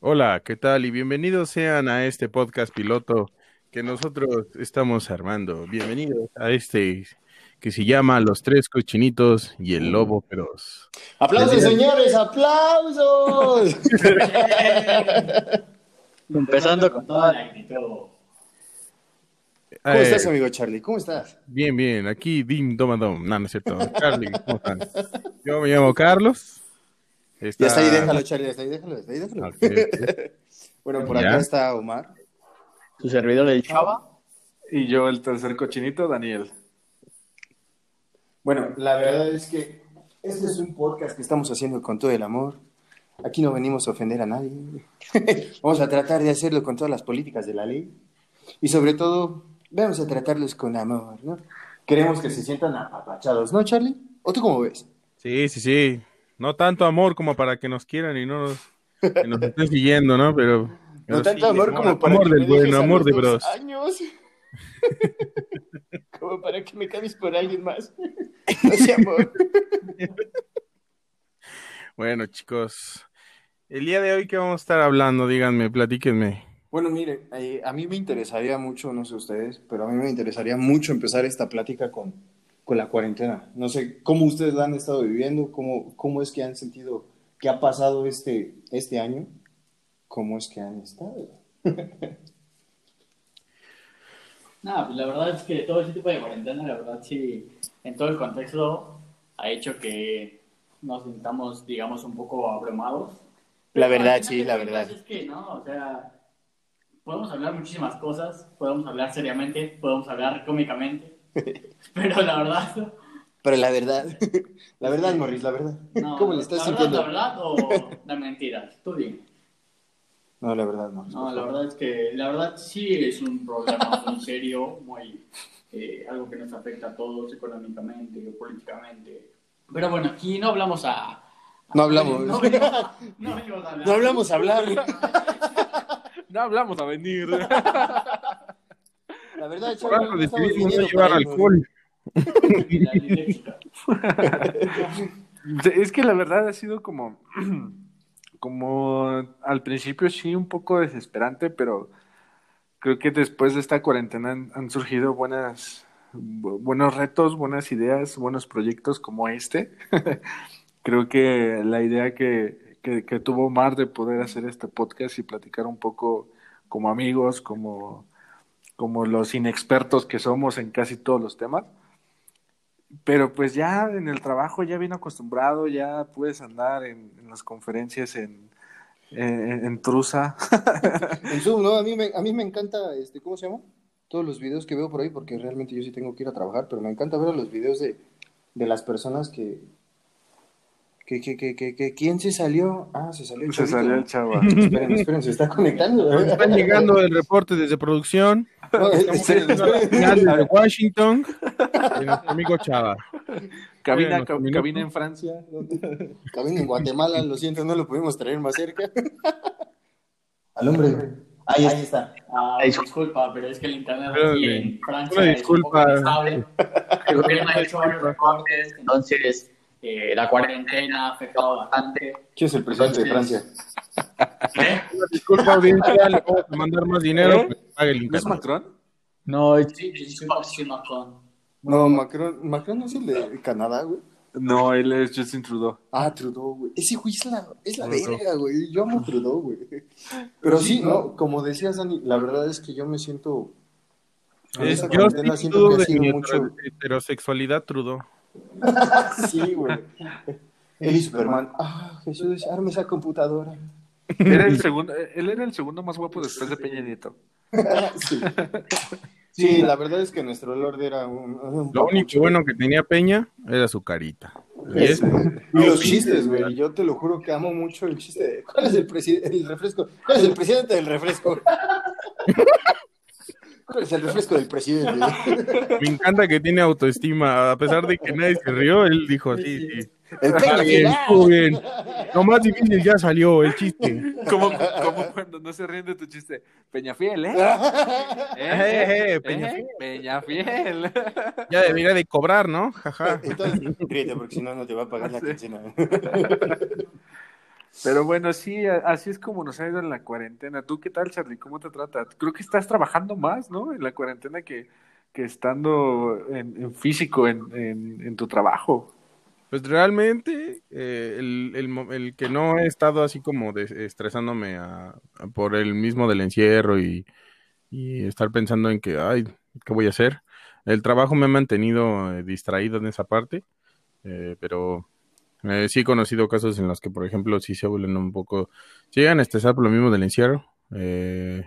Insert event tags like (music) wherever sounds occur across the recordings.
Hola, ¿qué tal? Y bienvenidos sean a este podcast piloto que nosotros estamos armando. Bienvenidos a este que se llama Los Tres Cochinitos y el Lobo Feroz. ¡Aplausos, señores! ¡Aplausos! (laughs) Empezando con toda la actitud. ¿Cómo Eh, estás, amigo Charlie? ¿Cómo estás? Bien, bien, aquí Dim Domadom. No, no es cierto. Charlie, ¿cómo están? Yo me llamo Carlos. Ya está ahí, déjalo, Charlie, ya está ahí, déjalo, está ahí, déjalo. Ok, ok. (laughs) Bueno, por Ya. acá está Omar. Su servidor el Chava. Y yo, el tercer cochinito, Daniel. Bueno, la verdad es que este es un podcast que estamos haciendo con todo el amor. Aquí no venimos a ofender a nadie. (laughs) Vamos a tratar de hacerlo con todas las políticas de la ley. Y sobre todo, vamos a tratarlos con amor, ¿no? Queremos que se sientan apapachados, ¿no, Charlie? ¿O tú cómo ves? Sí, sí, sí. No tanto amor como para que nos quieran y no nos, que nos estén siguiendo, ¿no? Pero. pero No tanto sí, amor como para amor que del me dejes bueno, a amor los de bros. años. (laughs) como para que me cambies por alguien más. (laughs) No sé, amor. Bueno, chicos, el día de hoy que vamos a estar hablando, díganme, platíquenme. Bueno, mire, eh, a mí me interesaría mucho, no sé ustedes, pero a mí me interesaría mucho empezar esta plática con, con la cuarentena. No sé cómo ustedes la han estado viviendo, cómo, cómo es que han sentido que ha pasado este, este año, cómo es que han estado. (laughs) No, pues la verdad es que todo ese tipo de cuarentena, la verdad sí, en todo el contexto ha hecho que nos sintamos, digamos, un poco abrumados. La verdad, sí, la verdad. Es que no, o sea, podemos hablar muchísimas cosas, podemos hablar seriamente, podemos hablar cómicamente, (laughs) pero la verdad, Pero la verdad, (laughs) la verdad, Morris, la verdad. no, ¿Cómo le estás la sintiendo? verdad, la verdad o la mentira, tú dime. No, la verdad, Morris. No, la verdad es que la verdad sí es un problema muy serio, muy eh, algo que nos afecta a todos económicamente o políticamente. Pero bueno, aquí no hablamos a, a- No hablamos. (laughs) no no hablar. No hablamos a hablar. No hablamos a venir. La verdad, no estamos decidimos no llevar alcohol. (laughs) Es que la verdad ha sido como, (clears throat) como al principio sí un poco desesperante, pero creo que después de esta cuarentena han, han surgido buenas, bu- buenos retos, buenas ideas, buenos proyectos como este. (laughs) creo que la idea que, que, que tuvo Omar de poder hacer este podcast y platicar un poco como amigos, como, como los inexpertos que somos en casi todos los temas. Pero pues ya en el trabajo ya bien acostumbrado, ya puedes andar en, las conferencias en, en, en Trusa. (laughs) En Zoom, ¿no? A mí me, a mí me encanta, este, ¿cómo se llama? Todos los videos que veo por ahí, porque realmente yo sí tengo que ir a trabajar, pero me encanta ver los videos de, de las personas que, que, que, que, que, que- ¿quién se salió? Ah, se salió el Se salió el chava. (laughs) Esperen, esperen, se está conectando. Están llegando el reporte desde producción. No, esperen, esperen. Señal desde Washington. de nuestro amigo Chava. Cabina, ca- cabina en Francia. Cabina en Guatemala, lo siento, no lo pudimos traer más cerca. Al hombre. Ahí está. Ah, disculpa, pero es que el internet Pero, aquí en Francia una es un poco disculpa. inestable. El gobierno ha hecho varios recortes, entonces eh, la cuarentena ha afectado bastante. ¿Quién es el presidente de Francia? ¿Eh? Una disculpa, audiencia, le vamos a mandar más dinero. ¿Eh? pues, pague el ¿No es. Macron? No, sí, sí, sí, sí, Macron. No, Macron, Macron no es el de Canadá, güey. No, él es Justin Trudeau. Ah, Trudeau, güey. Ese güey es la, es la verga, güey. Yo amo a Trudeau, güey. Pero sí, no, como decías, Dani, la verdad es que yo me siento. en Es, esa yo siento que ha sido mucho. heterosexualidad, Trudeau. Sí, güey. (laughs) Él y Superman. Ah, Jesús, arme esa computadora. Era el (laughs) segundo, él era el segundo más guapo después de Peña Nieto. (laughs) Sí. Sí, la verdad es que nuestro Lord era un. un Lo único bueno que tenía Peña era su carita. Y es- Y los chistes, güey. Yo te lo juro que amo mucho el chiste de. ¿Cuál es el, presi- el refresco? ¿Cuál es el presidente del refresco? ¿Cuál es el refresco del presidente? me encanta que tiene autoestima. A pesar de que nadie se rió, él dijo, sí, sí. El Está Peña bien, Fiel. estuvo bien. Lo más difícil ya salió, el chiste. Como, como cuando no se ríen de tu chiste. Peñafiel, ¿eh? (laughs) Eh, eh, ¿Eh? Peñafiel. Peñafiel. (laughs) Ya debería de cobrar, ¿no? Jaja. Entonces, ríete, porque si no, no te va a pagar la Sí. quincena. (laughs) Pero bueno, sí, así es como nos ha ido en la cuarentena. ¿Tú qué tal, Charlie? ¿Cómo te trata? Creo que estás trabajando más, ¿no? En la cuarentena que, que estando en, físico, en, en, tu trabajo. Pues realmente, eh, el, el el que no he estado así como des- estresándome a- por el mismo del encierro y, y estar pensando en que, ay, ¿qué voy a hacer? El trabajo me ha mantenido eh, distraído en esa parte, eh, pero eh, sí he conocido casos en los que, por ejemplo, sí se vuelven un poco, llegan a estresar por lo mismo del encierro, eh,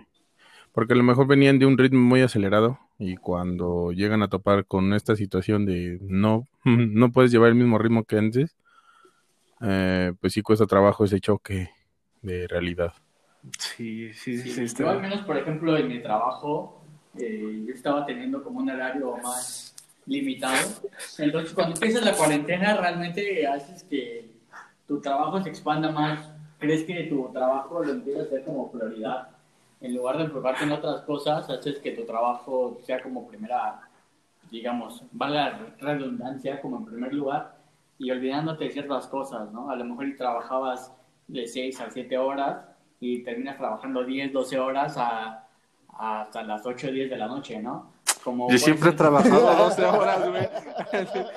porque a lo mejor venían de un ritmo muy acelerado y cuando llegan a topar con esta situación de no, (laughs) no puedes llevar el mismo ritmo que antes, eh, pues sí cuesta trabajo ese choque de realidad. Sí, sí, Sí, sí. yo al menos, por ejemplo, en mi trabajo, eh, yo estaba teniendo como un horario más limitado. Entonces, cuando empiezas la cuarentena, realmente haces que tu trabajo se expanda más. Crees que tu trabajo lo empiezas a hacer como prioridad. En lugar de enfocarte en otras cosas, haces que tu trabajo sea como primera, digamos, valga la redundancia, como en primer lugar, y olvidándote de ciertas cosas, ¿no? A lo mejor trabajabas de 6 a 7 horas y terminas trabajando 10, 12 horas a, a- hasta las 8 o 10 de la noche, ¿no? Como Yo siempre he trabajado (laughs) 12 horas, güey.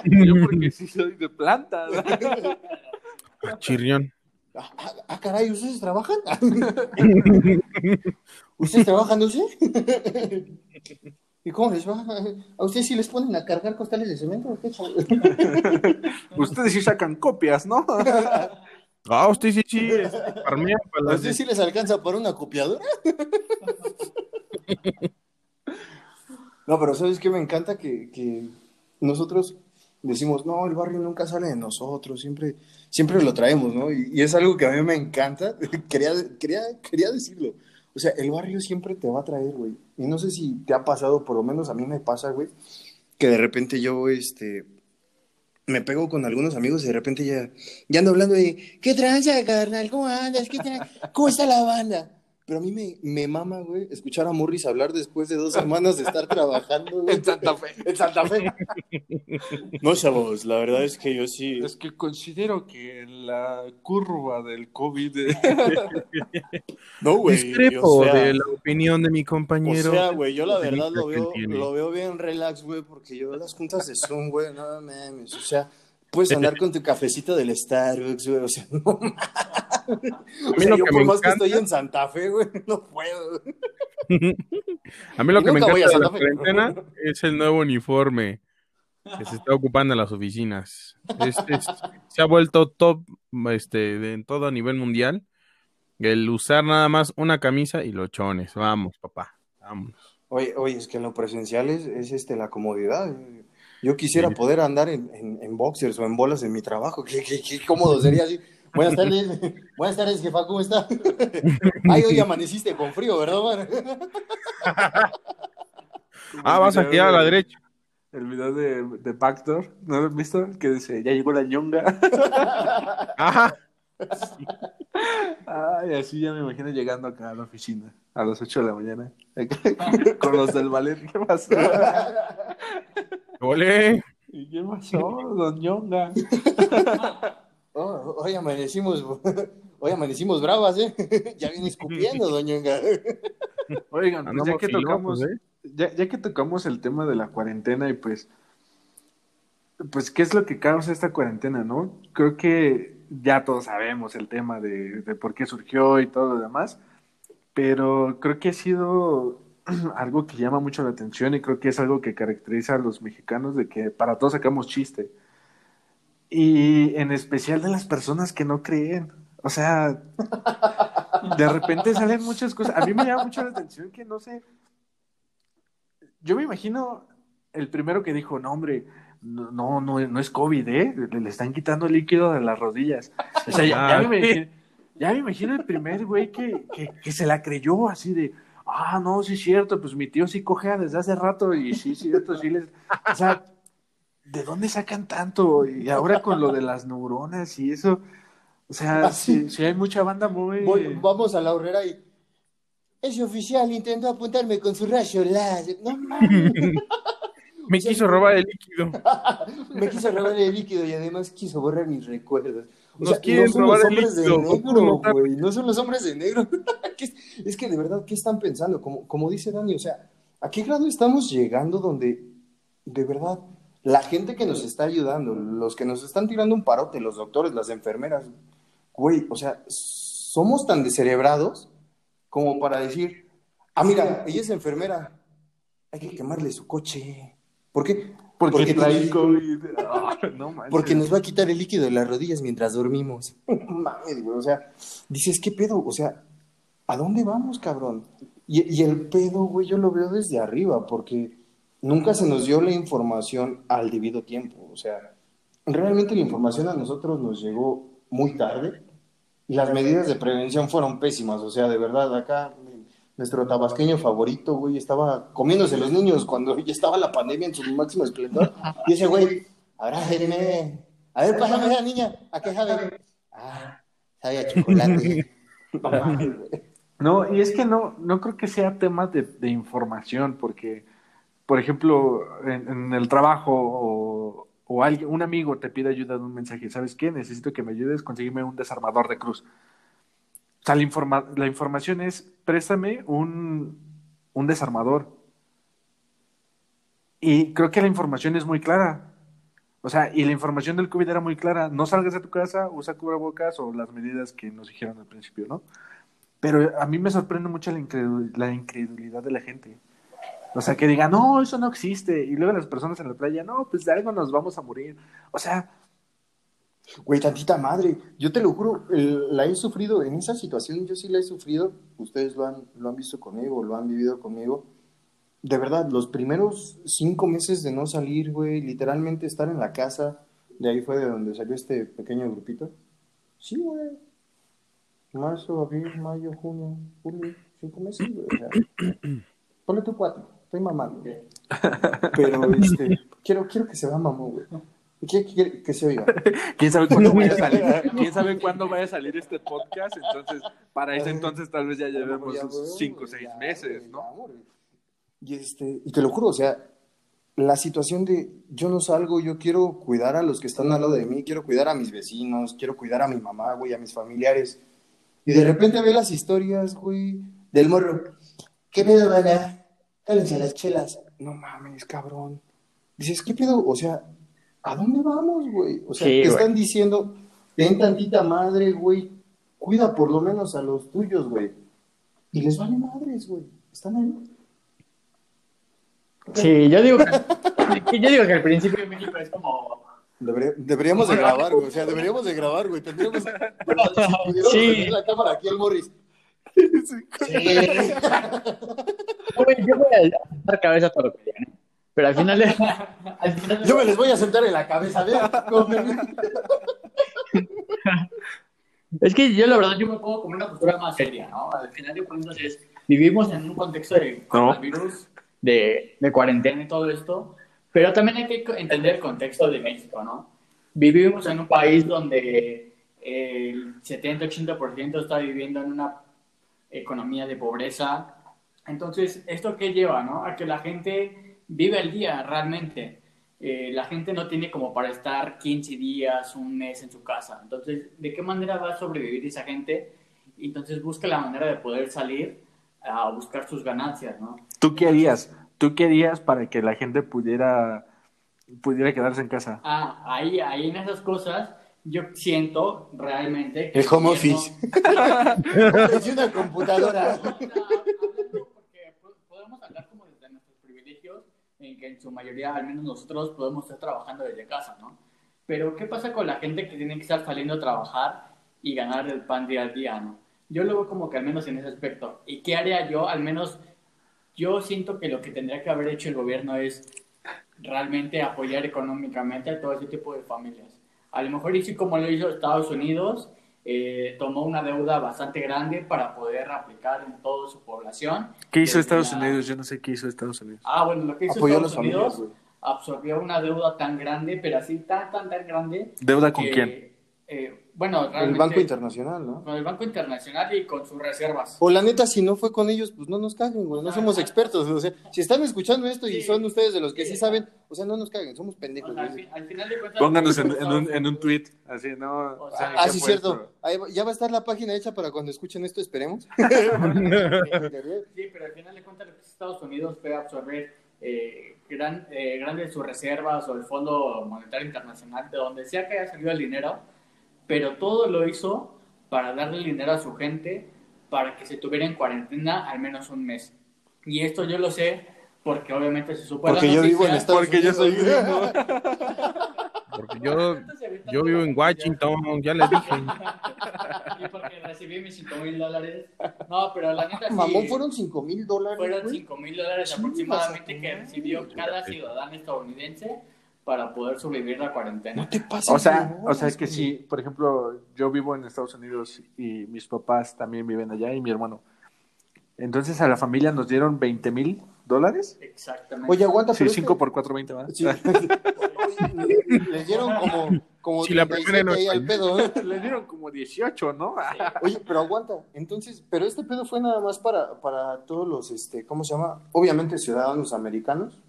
(laughs) Yo porque sí soy de planta. (laughs) Chirrión. Ah, ah, caray, ¿ustedes trabajan? ¿Ustedes trabajan, no sé? ¿Y cómo les va? ¿A ustedes sí les ponen a cargar costales de cemento? qué? Ustedes sí sacan copias, ¿no? Ah, usted sí, sí, para ¿A las ustedes sí les alcanza por una copiadora? No, pero ¿sabes qué? Me encanta que, que nosotros decimos, no, el barrio nunca sale de nosotros, siempre, siempre lo traemos, ¿no? Y, es algo que a mí me encanta, (laughs) quería, quería, quería decirlo. O sea, el barrio siempre te va a traer, güey. Y no sé si te ha pasado, por lo menos a mí me pasa, güey, que de repente yo, este, me pego con algunos amigos y de repente ya, ya ando hablando de, ¿qué tranza, carnal? ¿Cómo andas? ¿Qué tra- ¿Cómo está la banda? Pero a mí me, me mama, güey, escuchar a Morris hablar después de dos semanas de estar trabajando, güey. (laughs) En Santa Fe. En Santa Fe. No, chavos, la verdad es que yo sí. Es que considero que la curva del COVID. eh, (laughs) No, güey. Discrepo o sea, de la opinión de mi O compañero. sea, güey, yo la verdad lo veo, lo veo bien relax, güey, porque yo las juntas de Zoom, güey, no mames, o sea, puedes andar (laughs) con tu cafecito del Starbucks, güey, o sea, (laughs) no. O sea, lo yo que por más que estoy en Santa Fe, güey, (laughs) no puedo. A mí lo Y que me encanta de la Santa Fe. cuarentena es el nuevo uniforme que se está ocupando en las oficinas. Este es- se ha vuelto top este, de- en todo a nivel mundial. El usar nada más una camisa y los chones. Vamos, papá. Vamos. Oye, oye, es que en lo presencial es, es, este, la comodidad. Yo quisiera Sí. poder andar en, en, en boxers o en bolas en mi trabajo. (laughs) Qué, qué, qué cómodo sería así. Buenas tardes. (laughs) Buenas tardes, jefa, ¿cómo está? (laughs) Ay, hoy amaneciste con frío, ¿verdad, man? Ah, vas a quedar a la derecha. El video de, de Backdoor, ¿no lo has visto? Que dice, ya llegó la ñonga. Ajá. Ay, así ya me imagino llegando acá a la oficina a las 8 de la mañana. Con los del ballet. ¿Qué pasó? Olé. ¿Y qué pasó, don ñonga? (laughs) Oh, hoy amanecimos, (laughs) hoy amanecimos bravas, ¿eh? (laughs) Ya viene escupiendo, doña Oigan, pues ya Andamos que tocamos, ¿eh? ya, ya que tocamos el tema de la cuarentena y pues, pues, ¿qué es lo que causa esta cuarentena, no? Creo que ya todos sabemos el tema de, de por qué surgió y todo lo demás, pero creo que ha sido (clears throat) algo que llama mucho la atención y creo que es algo que caracteriza a los mexicanos de que para todos sacamos chiste. Y en especial de las personas que no creen. O sea, de repente salen muchas cosas. A mí me llama mucho la atención que no sé. Yo me imagino el primero que dijo, no, hombre, no, no, no, es COVID, ¿eh? Le, le están quitando líquido de las rodillas. O sea, ya, ya me, imagino, ya me imagino el primer güey que, que, que se la creyó así de, ah, no, sí es cierto, pues mi tío sí cogea desde hace rato y sí es cierto, sí les... O sea, ¿de dónde sacan tanto? Y ahora con lo de las neuronas y eso, o sea, Ah, sí. sí, sí hay mucha banda muy... Voy- vamos a la horrera y. Ese oficial intentó apuntarme con su rayo láser. No mames. (laughs) Me quiso robar el líquido. (laughs) Me quiso robar el líquido y además quiso borrar mis recuerdos. O Nos sea, quieren no son robar los hombres de líquido, negro, güey. No son los hombres de negro. (laughs) ¿Qué es, es que de verdad, ¿qué están pensando? Como, como dice Dani, o sea, ¿a qué grado estamos llegando donde de verdad la gente que nos está ayudando, los que nos están tirando un parote, los doctores, las enfermeras, güey, o sea, somos tan descerebrados como para decir, ah, mira, ella es enfermera, hay que quemarle su coche. ¿Por qué? Porque, Porque trae COVID. (laughs) No manches. Porque nos va a quitar el líquido de las rodillas mientras dormimos. (laughs) Mames, güey. O sea, dices, ¿qué pedo? O sea, ¿a dónde vamos, cabrón? Y, y el pedo, güey, yo lo veo desde arriba, porque nunca se nos dio la información al debido tiempo. O sea, realmente la información a nosotros nos llegó muy tarde y las medidas de prevención fueron pésimas. O sea, de verdad, acá nuestro tabasqueño favorito, güey, estaba comiéndose los niños cuando ya estaba la pandemia en su máximo esplendor. Y ese güey, abrájenme. A ver, pásame a esa niña. ¿A qué sabe? Ah, sabe a chocolate. (laughs) No y es que no, no creo que sea tema de, de información, porque, por ejemplo, en, en el trabajo o, o alguien, un amigo te pide ayuda de un mensaje, ¿sabes qué? Necesito que me ayudes, conseguirme un desarmador de cruz. O sea, la, informa- la información es, préstame un, un desarmador. Y creo que la información es muy clara. O sea, y la información del COVID era muy clara. No salgas de tu casa, usa cubrebocas o las medidas que nos dijeron al principio, ¿no? Pero a mí me sorprende mucho la, incredu- la incredulidad de la gente. O sea, que digan, no, eso no existe. Y luego las personas en la playa, no, pues de algo nos vamos a morir. O sea, Güey, tantita madre. Yo te lo juro, el- la he sufrido en esa situación. Yo sí la he sufrido. Ustedes lo han, lo han visto conmigo, lo han vivido conmigo. De verdad, los primeros cinco meses de no salir, güey, literalmente estar en la casa, de ahí fue de donde salió este pequeño grupito. Sí, güey. Marzo, abril, mayo, junio, julio, cinco meses, güey. O sea, ponle tu cuatro, estoy mamando. Pero, este, quiero, quiero que se vea mamón, güey. Quiero, quiero que se oiga. (laughs) ¿quién sabe cuándo vaya a salir? ¿Quién sabe cuándo vaya a salir este podcast? Entonces, para ese entonces tal vez ya llevemos cinco o seis ya, meses, ¿no? Y, este, y te lo juro, o sea, la situación de yo no salgo, yo quiero cuidar a los que están al lado de mí, quiero cuidar a mis vecinos, quiero cuidar a mi mamá, güey, a mis familiares. Y de repente ve las historias, güey, del morro. ¿Qué pedo, bana? Cálense las chelas. No mames, cabrón. Dices, ¿qué pedo? O sea, ¿a dónde vamos, güey? O sea, Sí, te güey. están diciendo, ten tantita madre, güey, cuida por lo menos a los tuyos, güey. Y les vale madres, güey. Están ahí. Sí, yo digo que, yo digo que al principio de México es como... Debería- deberíamos de grabar, güey. O sea, deberíamos de grabar, güey. Tendríamos si pudiéramos Sí. tener la cámara aquí al Morris. (laughs) Güey, Yo voy a dar cabeza a todo lo que digan, ¿eh? Pero al final, de, (laughs) al final de- Yo me les voy a sentar en la cabeza, vean. (laughs) me- Es que yo la verdad yo me pongo como una postura más seria, ¿no? Al final de cuentas es, vivimos en un contexto de coronavirus, de, de cuarentena y todo esto, pero también hay que entender el contexto de México, ¿no? Vivimos en un país donde el 70-80% está viviendo en una economía de pobreza. Entonces, ¿esto qué lleva, no? A que la gente vive el día realmente. Eh, la gente no tiene como para estar 15 días, un mes en su casa. Entonces, ¿de qué manera va a sobrevivir esa gente? Entonces, busca la manera de poder salir a buscar sus ganancias, ¿no? ¿Tú qué harías? ¿Tú qué harías para que la gente pudiera, pudiera quedarse en casa? Ah, ahí, ahí en esas cosas, yo siento realmente que El home office. (laughs) (laughs) Es una computadora. Porque po- podemos hablar como desde nuestros privilegios, en que en su mayoría, al menos nosotros, podemos estar trabajando desde casa, ¿no? Pero, ¿qué pasa con la gente que tiene que estar saliendo a trabajar y ganar el pan día a día, ¿no? Yo lo veo como que al menos en ese aspecto. ¿Y qué haría yo? Al menos yo siento que lo que tendría que haber hecho el gobierno es realmente apoyar económicamente a todo ese tipo de familias. A lo mejor hizo como lo hizo Estados Unidos, eh, tomó una deuda bastante grande para poder aplicar en toda su población. ¿Qué hizo Estados la- Unidos? Yo no sé qué hizo Estados Unidos. Ah, bueno, lo que hizo Apoyó Estados familias, Unidos güey. absorbió una deuda tan grande, pero así tan, tan, tan grande. ¿Deuda con que, quién? eh, bueno, El Banco Internacional, ¿no? con el Banco Internacional y con sus reservas. O la neta, si no fue con ellos, pues no nos caguen, güey. No somos expertos. O sea, si están escuchando esto y Sí. son ustedes de los que sí Sí. saben, o sea, no nos caguen, somos O pendejos, sea, al, al final de cuentas... Pónganos en, en un, en un tweet, así, ¿no? O sea, ¿Saben Ah, sí, cierto. Ahí va- ya va a estar la página hecha para cuando escuchen esto, esperemos. (laughs) Sí, pero al final de cuentas Estados Unidos fue absorber eh, gran, eh, grandes sus reservas o el Fondo Monetario Internacional, de donde sea que haya salido el dinero, pero todo lo hizo para darle el dinero a su gente para que se tuviera en cuarentena al menos un mes. Y esto yo lo sé porque obviamente se supo Porque yo vivo en. Estados Porque yo soy Unidos. gringo. (laughs) Porque yo, yo vivo en Washington, ya les dije. (laughs) y porque recibí mis 5 mil dólares. No, pero la neta sí. Mamón, fueron 5 mil dólares. Fueron güey. 5 mil dólares aproximadamente que recibió cada ciudadano estadounidense para poder sobrevivir la cuarentena. No te pases. O sea, o sea, es que sí, por ejemplo, yo vivo en Estados Unidos y mis papás también viven allá y mi hermano. Entonces a la familia nos dieron 20 mil dólares. Exactamente. Oye, aguanta, Sí, pero es 5 que- por 4, 20 más. Sí. (laughs) Les dieron como, como Si la primera 37 no ahí al pedo. ¿eh? Le dieron como 18, ¿no? Oye, pero aguanta. Entonces, pero este pedo fue nada más para, para todos los, este, ¿cómo se llama? Obviamente ciudadanos americanos.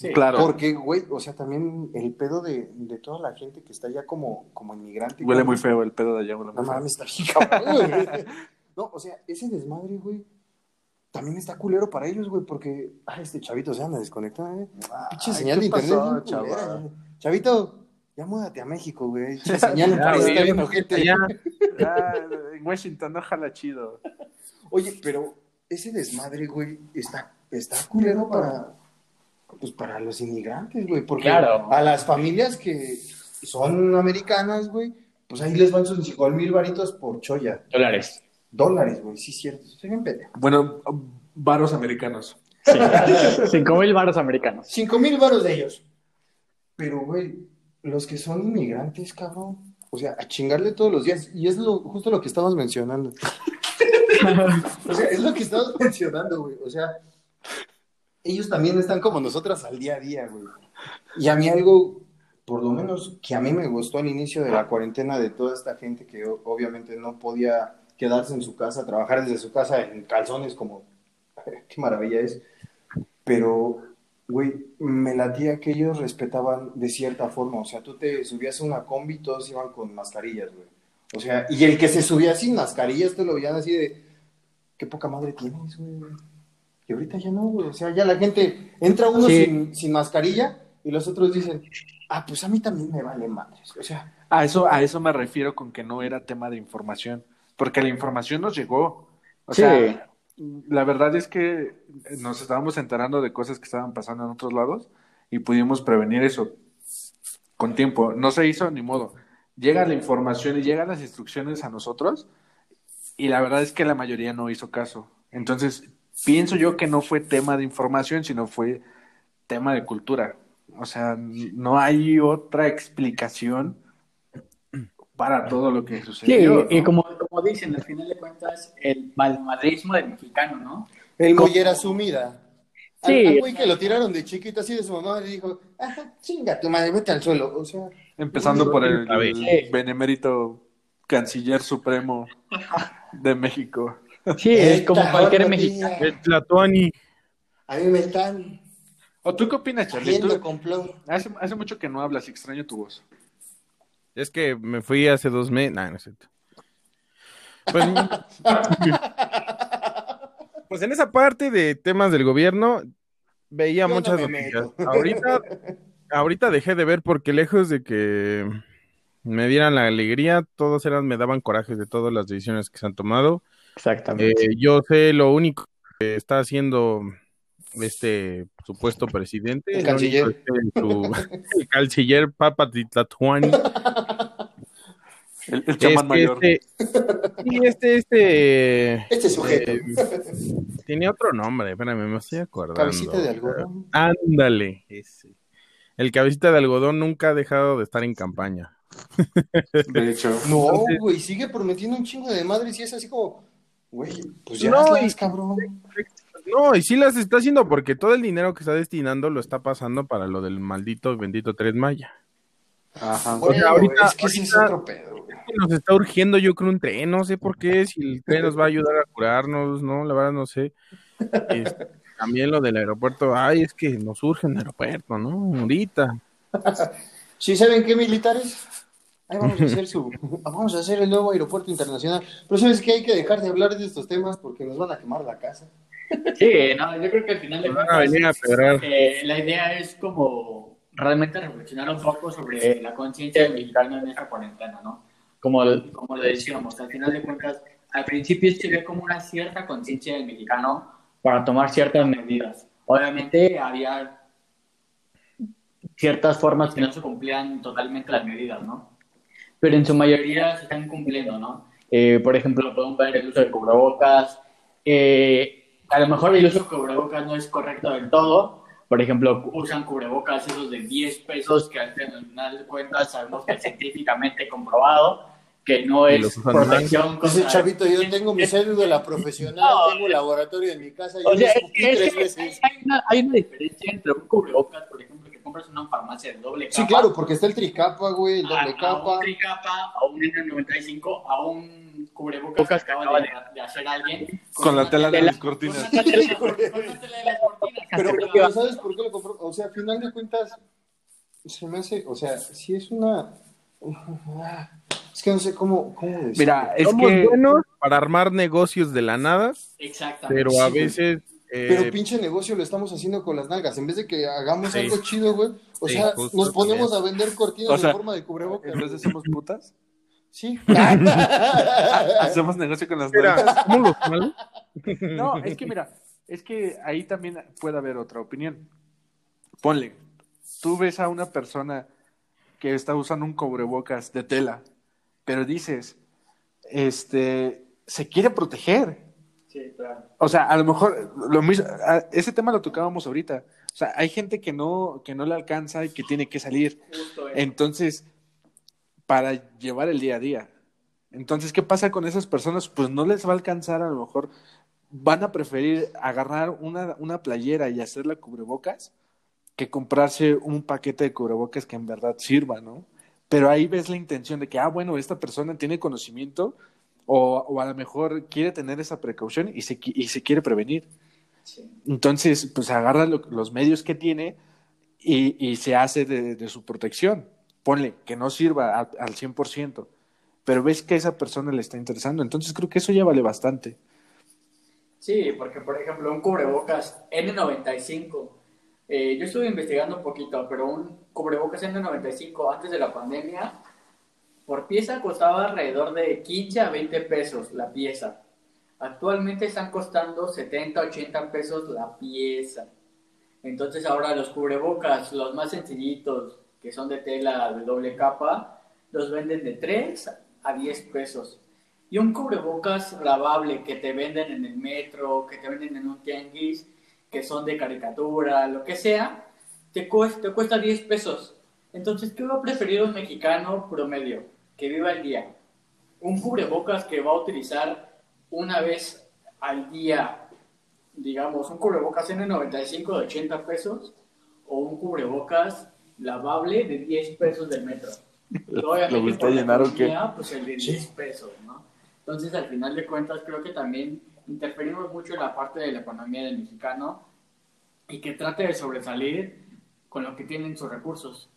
Sí. Claro. Porque, güey, o sea, también el pedo de, de toda la gente que está allá como, como inmigrante. Huele muy feo el pedo de allá. Huele No muy feo. mames, está cabrón, güey. (laughs) No, o sea, ese desmadre, güey, también está culero para ellos, güey, porque, ah, este chavito se anda desconectando, ¿eh? Pinche Ay, señal ¿qué de internet. pasó, bien culera, chaval? güey. Chavito, ya múdate a México, güey. (laughs) Pinche señal en Ya, güey, está bien ojete. allá. (laughs) Ah, en Washington no jala chido. Oye, pero ese desmadre, güey, está, está culero para, pues, para los inmigrantes, güey, porque Claro. a las familias que son americanas, güey, pues ahí les van sus 5 mil varitos por choya. Dólares. Dólares, güey, sí, cierto. Bueno, varos americanos. 5 (laughs) mil baros americanos. 5 mil varos de ellos. Pero, güey, los que son inmigrantes, cabrón, o sea, a chingarle todos los días. Y es lo, justo lo que estabas mencionando. (laughs) o sea, es lo que estabas mencionando, güey. O sea, ellos también están como nosotras al día a día, güey. Y a mí algo, por lo menos que a mí me gustó al inicio de la cuarentena de toda esta gente que obviamente no podía quedarse en su casa, trabajar desde su casa en calzones, como, (laughs) qué maravilla es. Pero, güey, me latía que ellos respetaban de cierta forma. O sea, tú te subías a una combi y todos iban con mascarillas, güey. O sea, y el que se subía sin mascarillas, te lo veían así de, qué poca madre tienes, güey. Y ahorita ya no, güey. O sea, ya la gente, entra uno Sí. sin, sin mascarilla y los otros dicen, ah, pues a mí también me vale madres. O sea, A eso, a eso me refiero con que no era tema de información, porque la información nos llegó. O Sí. sea, la verdad es que nos estábamos enterando de cosas que estaban pasando en otros lados y pudimos prevenir eso con tiempo. No se hizo ni modo. Llega la información y llegan las instrucciones a nosotros y la verdad es que la mayoría no hizo caso. Entonces, pienso yo que no fue tema de información, sino fue tema de cultura. O sea, no hay otra explicación para todo lo que Sí, sucedió. y como, como dicen, al final de cuentas, el malmadrismo del mexicano, ¿no? el mollera sumida. Sí. al güey que lo tiraron de chiquito así de su mamá le dijo, ah, chinga tu madre, vete al suelo. O sea, Empezando por el benemérito canciller supremo de México. Sí, es como cualquier mexicano. Es Tlatuani. A mí me están ¿O tú qué opinas, Charlie? Tú- hace, hace mucho que no hablas y extraño tu voz. Es que me fui hace dos meses. Nah, no es cierto. Pues, (laughs) pues en esa parte de temas del gobierno veía Yo no muchas me noticias. meto. Ahorita, ahorita dejé de ver porque lejos de que me dieran la alegría, todos eran, me daban corajes de todas las decisiones que se han tomado. Exactamente. Eh, yo sé lo único que está haciendo este supuesto presidente. El canciller. su- (laughs) el canciller Papa Titlatuani. El, el chamán mayor. Este, sí, este, este. Este sujeto. eh, tiene otro nombre, espérame, me estoy acordando. Cabecita de algodón. Ándale, ese. El cabecita de algodón nunca ha dejado de estar en campaña. De hecho. (laughs) No, güey, sigue prometiendo un chingo de madres y es así como, güey, pues ya No, y- cabrón. No, y sí las está haciendo porque todo el dinero que está destinando lo está pasando para lo del maldito bendito Tres Maya. Ajá. Bueno, ahorita- es que ese es ahorita- otro pedo, nos está urgiendo, yo creo, un tren, no sé por qué, si el tren nos va a ayudar a curarnos, ¿no? La verdad no sé. Este, (laughs) también lo del aeropuerto, ay, es que nos urge un aeropuerto, ¿no? Ahorita. (laughs) ¿Sí saben qué, militares? Ahí vamos a hacer su, vamos a hacer el nuevo aeropuerto internacional. Pero sabes que hay que dejar de hablar de estos temas porque nos van a quemar la casa. Sí, no, yo creo que al final de Nos van a venir a pedrar. eh, la idea es como realmente reflexionar un poco sobre la conciencia del mexicano en esta cuarentena, ¿no? Como, como lo decíamos, al final de cuentas, al principio se ve como una cierta conciencia del mexicano para tomar ciertas medidas. Obviamente había ciertas formas que no se cumplían totalmente las medidas, ¿no? Pero en su mayoría se están cumpliendo, ¿no? Eh, por ejemplo, podemos ver el uso de cubrebocas. eh, a lo mejor el uso de cubrebocas no es correcto del todo. Por ejemplo, usan cubrebocas esos de 10 pesos que al final de cuentas sabemos que es científicamente comprobado que no es protección Ese contra- chavito, yo tengo mi cédula profesional, No. tengo laboratorio en mi casa, yo O sea, es que veces. hay una, hay una diferencia entre un cubrebocas, por ejemplo, compras en una farmacia de doble capa. Sí, claro, porque está el tricapa, güey, el a, doble a capa. un tricapa, a un N95, a un cubrebocas que acaba de, de hacer alguien. Con la una tela de las cortinas. Con una tela, con de las cortinas. Pero, pero ¿sabes por qué lo compró? O sea, al final de cuentas, se me hace, o sea, si es una... Es que no sé cómo, cómo decirlo. Mira, es Somos que buenos para armar negocios de la nada, Exactamente. pero a veces... eh, Pero pinche negocio lo estamos haciendo con las nalgas. En vez de que hagamos Sí. algo chido, güey. O Sí, sea, justo, nos ponemos a vender cortinas O sea, en forma de cubrebocas. entonces somos putas. Sí. (laughs) Hacemos negocio con las nalgas. (laughs) No, es que mira, es que ahí también puede haber otra opinión. Ponle, tú ves a una persona que está usando un cubrebocas de tela, pero dices, este, se quiere proteger. Sí, claro. O sea, a lo mejor lo mismo, ese tema lo tocábamos ahorita. O sea, hay gente que no, que no le alcanza y que tiene que salir. Justo. Entonces, para llevar el día a día. Entonces, ¿qué pasa con esas personas? Pues no les va a alcanzar, a lo mejor van a preferir agarrar una, una playera y hacerla cubrebocas que comprarse un paquete de cubrebocas que en verdad sirva, ¿no? Pero ahí ves la intención de que, ah, bueno, esta persona tiene conocimiento o, o a lo mejor quiere tener esa precaución y se, y se quiere prevenir. Sí. Entonces, pues agarra lo- los medios que tiene y, y se hace de, de su protección. Ponle que no sirva al, al 100%, pero ves que a esa persona le está interesando. Entonces creo que eso ya vale bastante. Sí, porque por ejemplo un cubrebocas N95, eh, yo estuve investigando un poquito, pero un cubrebocas N95 antes de la pandemia, por pieza costaba alrededor de 15 a 20 pesos la pieza. Actualmente están costando 70, 80 pesos la pieza. Entonces ahora los cubrebocas, los más sencillitos, que son de tela de doble capa, los venden de 3 a 10 pesos. Y un cubrebocas lavable que te venden en el metro, que te venden en un tianguis, que son de caricatura, lo que sea, te cuesta, te cuesta 10 pesos. Entonces, ¿qué va a preferir un mexicano promedio que viva el día? Un cubrebocas que va a utilizar una vez al día, digamos, un cubrebocas N95 de 80 pesos o un cubrebocas lavable de 10 pesos del metro. (laughs) ¿Lo gusta llenar o qué? economía, Pues el de 10 pesos, ¿no? Entonces, al final de cuentas, creo que también interferimos mucho en la parte de la economía del mexicano y que trate de sobresalir con lo que tienen sus recursos.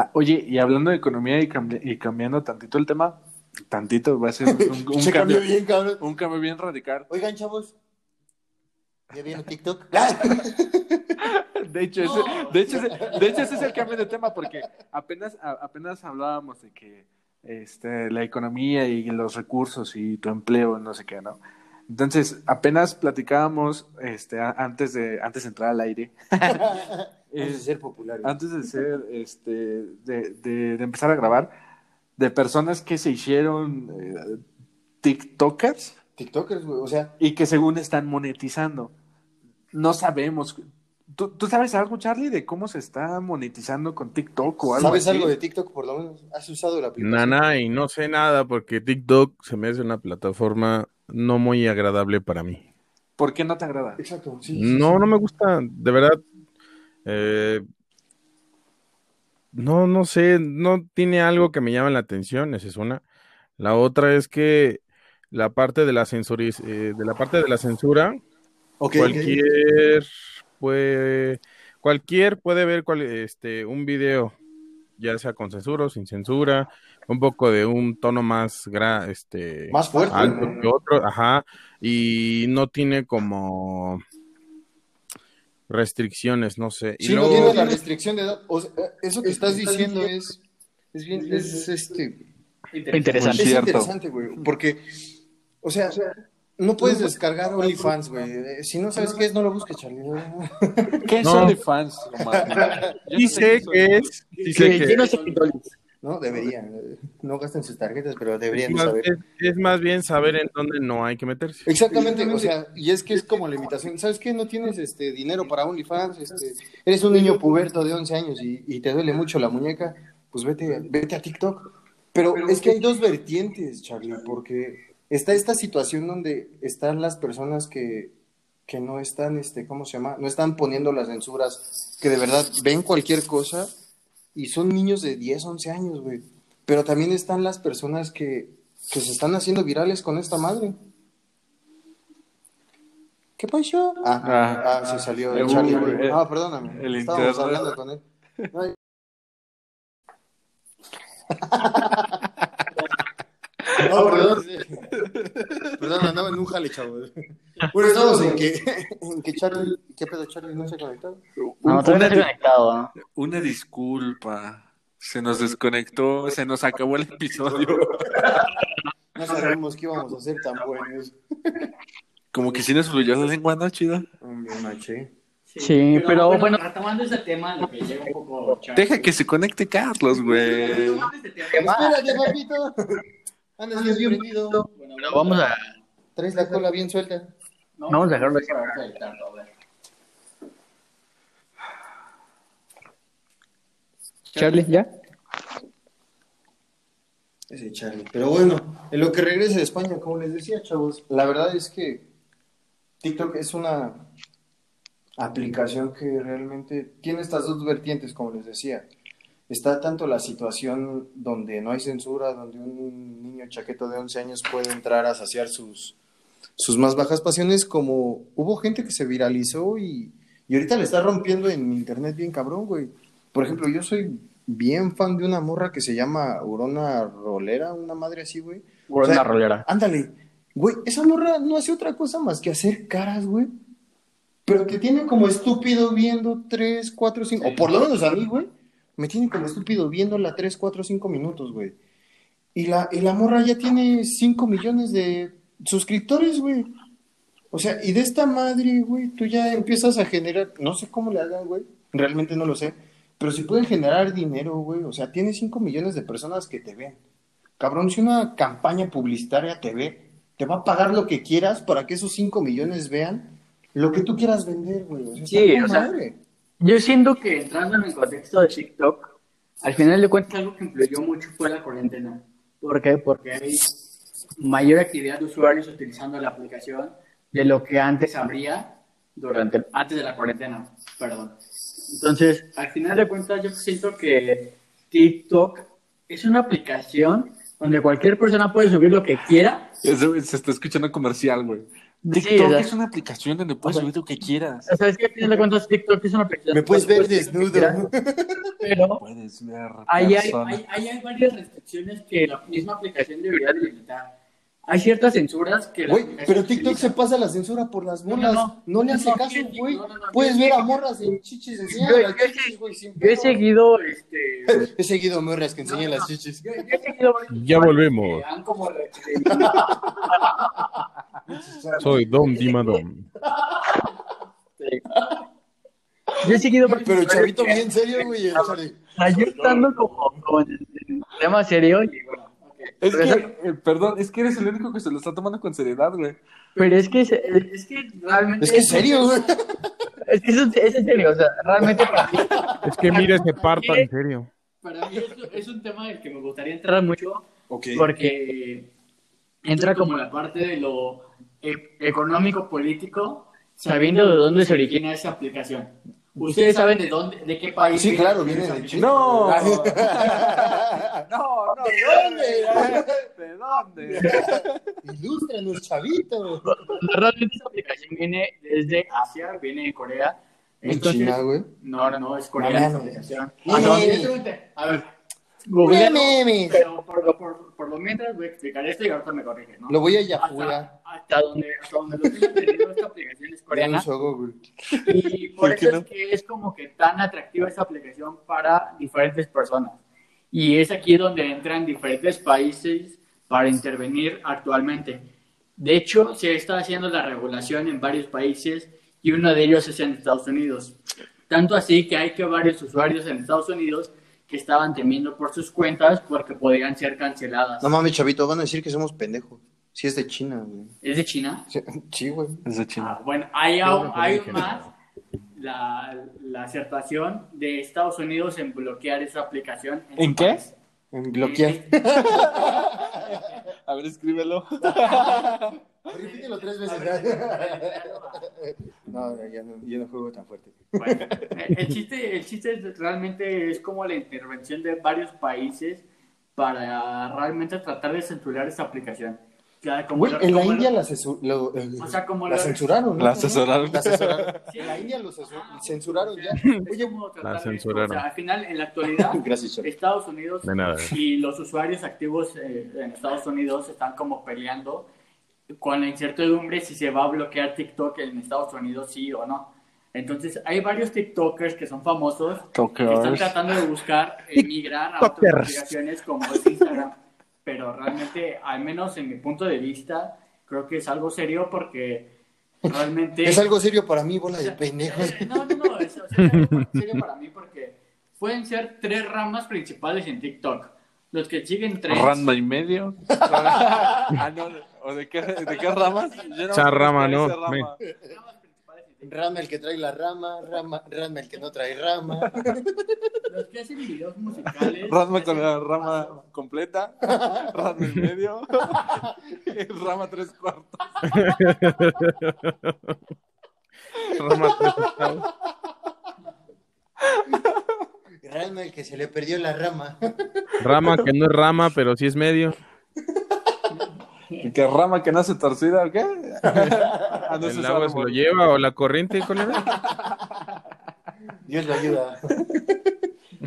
Ah, oye, y hablando de economía y, cambi- y cambiando tantito el tema, tantito va a ser un, un- (laughs) un Se cambio, cambió bien, cabrón. un cambio bien radical. Oigan, chavos. ¿Ya vieron TikTok? (laughs) De hecho, ese, de, hecho, ese, de hecho, ese es el cambio de tema porque apenas, a- apenas hablábamos de que este, la economía y los recursos y tu empleo, no sé qué, ¿no? Entonces, apenas platicábamos este, antes, de, antes de entrar al aire, (laughs) Vamos eh, a ser populares. antes de ser, este, de, de- de empezar a grabar, de personas que se hicieron eh, TikTokers TikTokers, güey. O sea, y que según están monetizando. No sabemos. ¿Tú, tú sabes algo, Charlie, de cómo se está monetizando con TikTok o algo ¿sabes así? algo de TikTok por lo menos? ¿Has usado la aplicación? Nana, y no sé nada porque TikTok se me hace una plataforma no muy agradable para mí. ¿Por qué no te agrada? Exacto, sí. sí, No, sí. no me gusta, de verdad. Eh, no, no sé, no tiene algo que me llame la atención, esa es una. La otra es que la parte de la censuriz- eh, de la parte de la censura, Ok, cualquier puede, cualquier puede ver cual- este un video, ya sea con censura o sin censura, un poco de un tono más gra- este Más fuerte. alto que otro, ajá, y no tiene como restricciones, no sé. Y Sí, no luego- tiene la restricción de edad. O sea, eso que estás diciendo es, es bien, es este, Interesante. es interesante, güey, porque, o sea, no puedes descargar OnlyFans, güey. Eh, Si no sabes qué es, no lo busques, Charlie. ¿Qué No. son de fans, Omar? (laughs) Yo Sí no sé qué que es, sí sé que Yo no deberían. eh, No gasten sus tarjetas, pero deberían es de más, saber. es- es más bien saber en dónde no hay que meterse. Exactamente, o sea, y es que es como la invitación. ¿Sabes qué? No tienes este dinero para OnlyFans, este, eres un niño puberto de 11 años y, y te duele mucho la muñeca, pues vete, vete a TikTok. Pero es que hay dos vertientes, Charlie, porque está esta situación donde están las personas que, que no están, este, ¿cómo se llama? No están poniendo las censuras, que de verdad ven cualquier cosa y son niños de 10, 11 años, güey. Pero también están las personas que, que se están haciendo virales con esta madre. ¿Qué pasó? Ah, Ah, ah, se salió el Charlie, el- güey. Ah, perdóname. el Estábamos internet. hablando con él. No, (laughs) (laughs) perdón. Andaba en un jale, chavo. Bueno, estamos en que, (laughs) en que Charlie, ¿qué pedo Charlie no se ha conectado? No, todavía no estoy conectado, ¿no? Una disculpa. Se nos desconectó, se nos acabó el episodio. (laughs) No sabemos qué íbamos a hacer tan buenos. Como que si nos fluyó la lengua, ¿no. Sí, pero, bueno, retomando ese tema, lo que llega un poco... Deja que se conecte Carlos, güey. Espérate, papito. Andas bien prendido. bueno, vamos a... Traes la cola bien suelta. Vamos a dejarlo así. Charlie, ¿ya? Ese Charlie. Pero bueno, en lo que regrese de España, como les decía, chavos, la verdad es que TikTok es una aplicación que realmente tiene estas dos vertientes, como les decía. Está tanto la situación donde no hay censura, donde un niño chaqueto de 11 años puede entrar a saciar sus, sus más bajas pasiones, como hubo gente que se viralizó y, y ahorita le está rompiendo en internet bien cabrón, güey. Por ejemplo, yo soy bien fan de una morra que se llama Urona Rolera, una madre así, güey. Por O sea, una rolera. Ándale, güey, esa morra no hace otra cosa más que hacer caras, güey. Pero te tiene como estúpido viendo 3, 4, 5, o por lo menos a mí, güey, me tiene como estúpido viéndola 3, 4, 5 minutos, güey. Y la, y la morra ya tiene 5 millones de suscriptores, güey. O sea, y de esta madre, güey, tú ya empiezas a generar, no sé cómo le hagan, güey, realmente no lo sé, pero si pueden generar dinero, güey, o sea, tiene 5 millones de personas que te ven. Cabrón, si una campaña publicitaria te ve, te va a pagar lo que quieras para que esos 5 millones vean lo que tú quieras vender, güey. O sea, Sí, o sea. Yo siento que entrando en el contexto de TikTok, al final de cuentas algo que influyó mucho fue la cuarentena. ¿Por qué? Porque hay mayor actividad de usuarios utilizando la aplicación de lo que antes habría durante antes de la cuarentena, perdón. Entonces, al final de cuentas yo siento que TikTok es una aplicación donde cualquier persona puede subir lo que quiera. Eso, se está escuchando comercial, güey. Sí, TikTok sea- es una aplicación donde puedes subir lo que quieras. O sea, es que al final de cuentas TikTok es una aplicación Me puedes ver que quieras, desnudo. Pero (laughs) Puedes ver Ahí hay, hay, hay varias restricciones que la misma aplicación debería de limitar. Hay ciertas censuras que Güey, pero TikTok utiliza. se pasa la censura por las No, bolas. no, No, no. le hace No, caso, güey. no, no, no, Puedes ver a morras en chichis, enseñan Yo- las yo- chichis, güey. sin Yo he seguido, este... He seguido morras que enseñan las chichis. Yo, yo he seguido varios Ya volvemos. (laughs) Soy Dom Dimadom. (laughs) Yo he seguido Pero chavito bien serio, güey. yo estando como, como en tema serio y bueno. Es que, eh, perdón, es que eres el único que se lo está tomando con seriedad, güey. Pero es que, es, es que realmente... Es que en serio, güey. Es que es, es en serio, o sea, realmente para mí... Es que mira ese parto, en serio. Para mí es, es un tema del que me gustaría entrar mucho porque entra como la parte de lo e- económico político sabiendo de dónde se origina esa aplicación. ¿Ustedes saben de dónde, de qué país? Sí, claro, viene de? China. No. (laughs) (laughs) No, no, ¿De dónde? ¿De dónde? Ilústranos, chavito. Realmente esa aplicación viene desde Asia, viene de Corea. ¿En China, güey? No, no, no, es coreana No, esa aplicación. Ah. A ver, googlealo, memes. pero por lo, por, por lo mientras voy a explicar esto y ahorita me corriges, ¿no? Lo voy a hasta, yahuar. hasta donde, hasta donde lo tengo entendido, esta aplicación es coreana. Google. Y por ¿Por eso no? es que es como que tan atractiva esta aplicación para diferentes personas. Y es aquí donde entran diferentes países para intervenir actualmente. De hecho, se está haciendo la regulación en varios países y uno de ellos es en Estados Unidos. Tanto así que hay que varios usuarios en Estados Unidos que estaban temiendo por sus cuentas porque podrían ser canceladas. No mames, chavito, van a decir que somos pendejos. Si es de China, güey. ¿Es de China? Sí, Sí, güey. Es de Ah, China. bueno, hay aún, hay más la, la acertación de Estados Unidos en bloquear esa aplicación. su ¿En qué? país. En bloquear. (laughs) A ver, escríbelo. (laughs) Repítelo tres veces. (laughs) No, ya no, ya no juego tan fuerte. Bueno, el, chiste, el chiste es realmente es como la intervención de varios países para realmente tratar de censurar esa aplicación. Como Güey, lo- en la como India lo- la, lo- eh, O sea, como la lo- censuraron. ¿no? La asesoraron. La asesoraron. Sí, En la India los cesu- censuraron ya. es Oye, La de- censuraron. O sea, al final, en la actualidad, (laughs) Gracias. Estados Unidos y los usuarios activos eh, en Estados Unidos están como peleando con la incertidumbre si se va a bloquear TikTok en Estados Unidos, sí o no. Entonces, hay varios TikTokers que son famosos que están tratando de buscar (laughs) emigrar a otras aplicaciones como es Instagram. (laughs) Pero realmente, al menos en mi punto de vista, creo que es algo serio porque realmente... Es algo serio para mí, bola O de sea, pendejos. eh, No, no, no, es, o sea, es algo serio para mí porque pueden ser tres ramas principales en TikTok. Los que siguen tres. Randa y medio. (laughs) ah, no. ¿O de qué, de qué ramas? Yo no Esa me rama, no, rama. en el que trae la rama, rama, rama el que no trae rama. Los que hacen videos musicales. (laughs) Rama con la rama completa. Rama y medio. y (laughs) rama tres cuartos. Rama tres octavos. Rama el que se le perdió la rama. Rama que no es rama, pero sí es medio. ¿Y qué rama que nace torcida o qué? (laughs) Ah, no, El agua se lo lleva o la corriente, colega. (laughs) Dios lo ayuda. (laughs)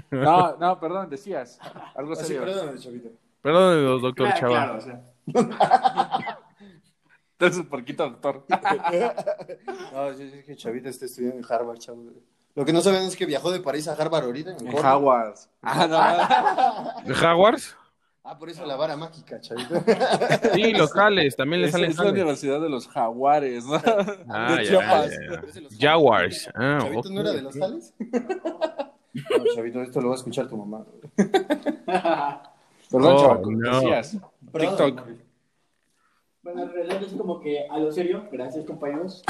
No, no, perdón, decías. Algo Así, serio. perdóname, chavito. Perdón, doctor Claro, Chava. claro, o sea. Entonces, porquito, doctor. No, yo dije que Chavito está estudiando en Harvard, chavo. Lo que no saben es que viajó de París a Harvard ahorita. En En. Ah, ¿De Jaguars? Ah, por eso la vara mágica, Chavito. (laughs) Sí, los jales, también le Es, salen es la jales. Universidad de los Jaguares, ¿no? (laughs) Ah, de ya, Chiapas. ya, ya. Eso los Jaguars. Ah, ¿Chavito no era de los tales? (laughs) No, Chavito, esto lo va a escuchar tu mamá. Perdón, Oh, chavaco, no. decías. Perdón, TikTok. Bueno, en realidad es como que a lo serio, gracias compañeros.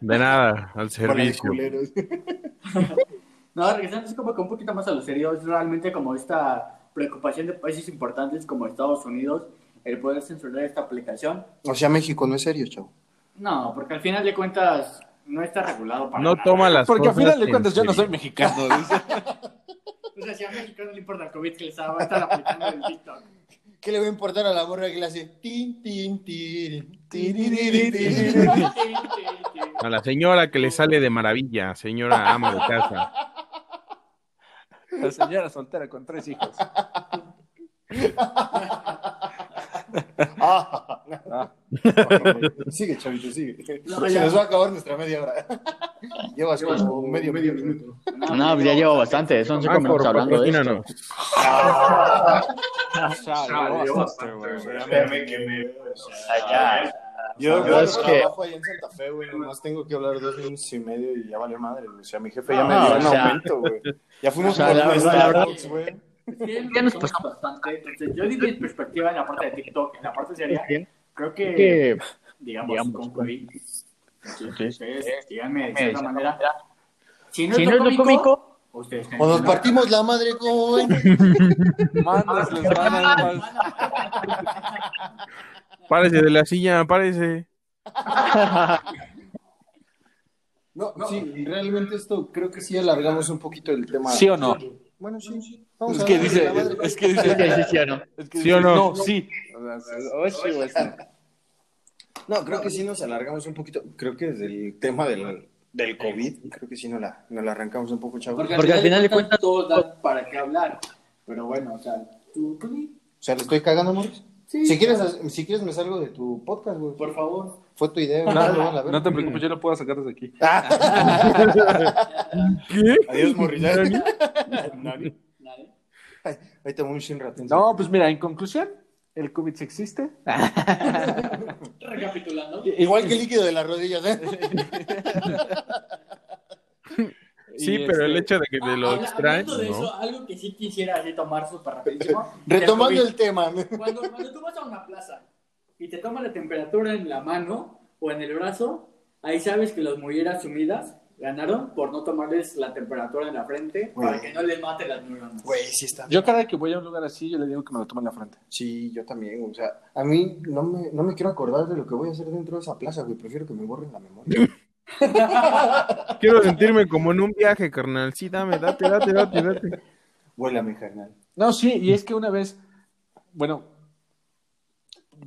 De nada, al Por los servicio. culeros. No, regresando es como que un poquito más a lo serio, es realmente como esta preocupación de países importantes como Estados Unidos, el poder censurar esta aplicación. O sea, México no es serio, chavo. No, porque al final de cuentas no está regulado para No nada. toma las Porque al cosas final de en cuentas yo no soy mexicano. dice. (laughs) O sea, si a México no le importa el COVID que les va a estar aplicando el TikTok. ¿Qué le va a importar a la morra que le hace tin, tin, tirin? (laughs) A la señora que le sale de maravilla, señora ama de casa. La señora soltera con tres hijos. Ah. Ah. Sigue, chavito, sigue. No, Se ya. nos va a acabar nuestra media hora. Llevas como medio, medio minuto. No, pues ya llevo bastante, son cinco Ah, minutos por hablando de esto. patrocínanos. Chale, basta, güey. Yo, Yo es que- trabajo allá en Santa Fe, güey. Nomás tengo que hablar dos minutos y medio y ya valió madre, güey. O sea, mi jefe ya me No, dio o un sea- aumento, güey. Ya fuimos o sea, por la los Starbucks, güey. Ya nos pasamos bastante, entonces yo digo mi perspectiva en la parte de TikTok, en la parte seria, creo que, digamos, concluí. Ustedes, díganme de cierta manera, si no es lo cómico, ustedes O nos partimos la madre, güey. (laughs) Mandas, les mandan más. (laughs) Párese de la silla, párese. (laughs) No, sí, realmente esto creo que sí alargamos un poquito el tema. ¿Sí o no? Bueno, sí. Vamos Es a que dice, madre. es que dice, (laughs) Sí, sí, sí, ¿o no? es que ¿Sí dice, o no? No, sí. No, creo que sí nos alargamos un poquito. Creo que desde el tema del, del COVID, creo que sí nos la, nos la arrancamos un poco, chavos. Porque, al final de cuentas todos dan para qué hablar. Pero bueno, o sea, tú, tú. O sea, ¿le estoy cagando, Morris? Sí. Si quieres, si quieres me salgo de tu podcast, güey. Por favor. Fue tu idea. (laughs) No, te preocupes, yo lo puedo sacar desde aquí. (laughs) ¿Qué? Adiós. Nani. Nadie. Ahí te voy un shin rato. No, pues mira, en conclusión, el COVID sí existe. (laughs) Recapitulando. Igual que el líquido de las rodillas, ¿eh? Sí, Y, pero el este, hecho de que lo de ¿no? eso, algo que sí quisiera así tomar súper rapidísimo. (laughs) Retomando El el tema. Cuando, cuando tú vas a una plaza y te tomas la temperatura en la mano o en el brazo, ahí sabes que las mujeres sumidas ganaron por no tomarles la temperatura en la frente para que no les mate las neuronas. Güey, sí está. Yo cada vez que voy a un lugar así, yo le digo que me lo tome en la frente. Sí, yo también. O sea, a mí no me, no me quiero acordar de lo que voy a hacer dentro de esa plaza, güey. Prefiero que me borren la memoria. (laughs) (laughs) Quiero sentirme como en un viaje, carnal. Sí, dame, date, date, date, date. Vuélame, carnal. No, sí, y es que una vez, bueno,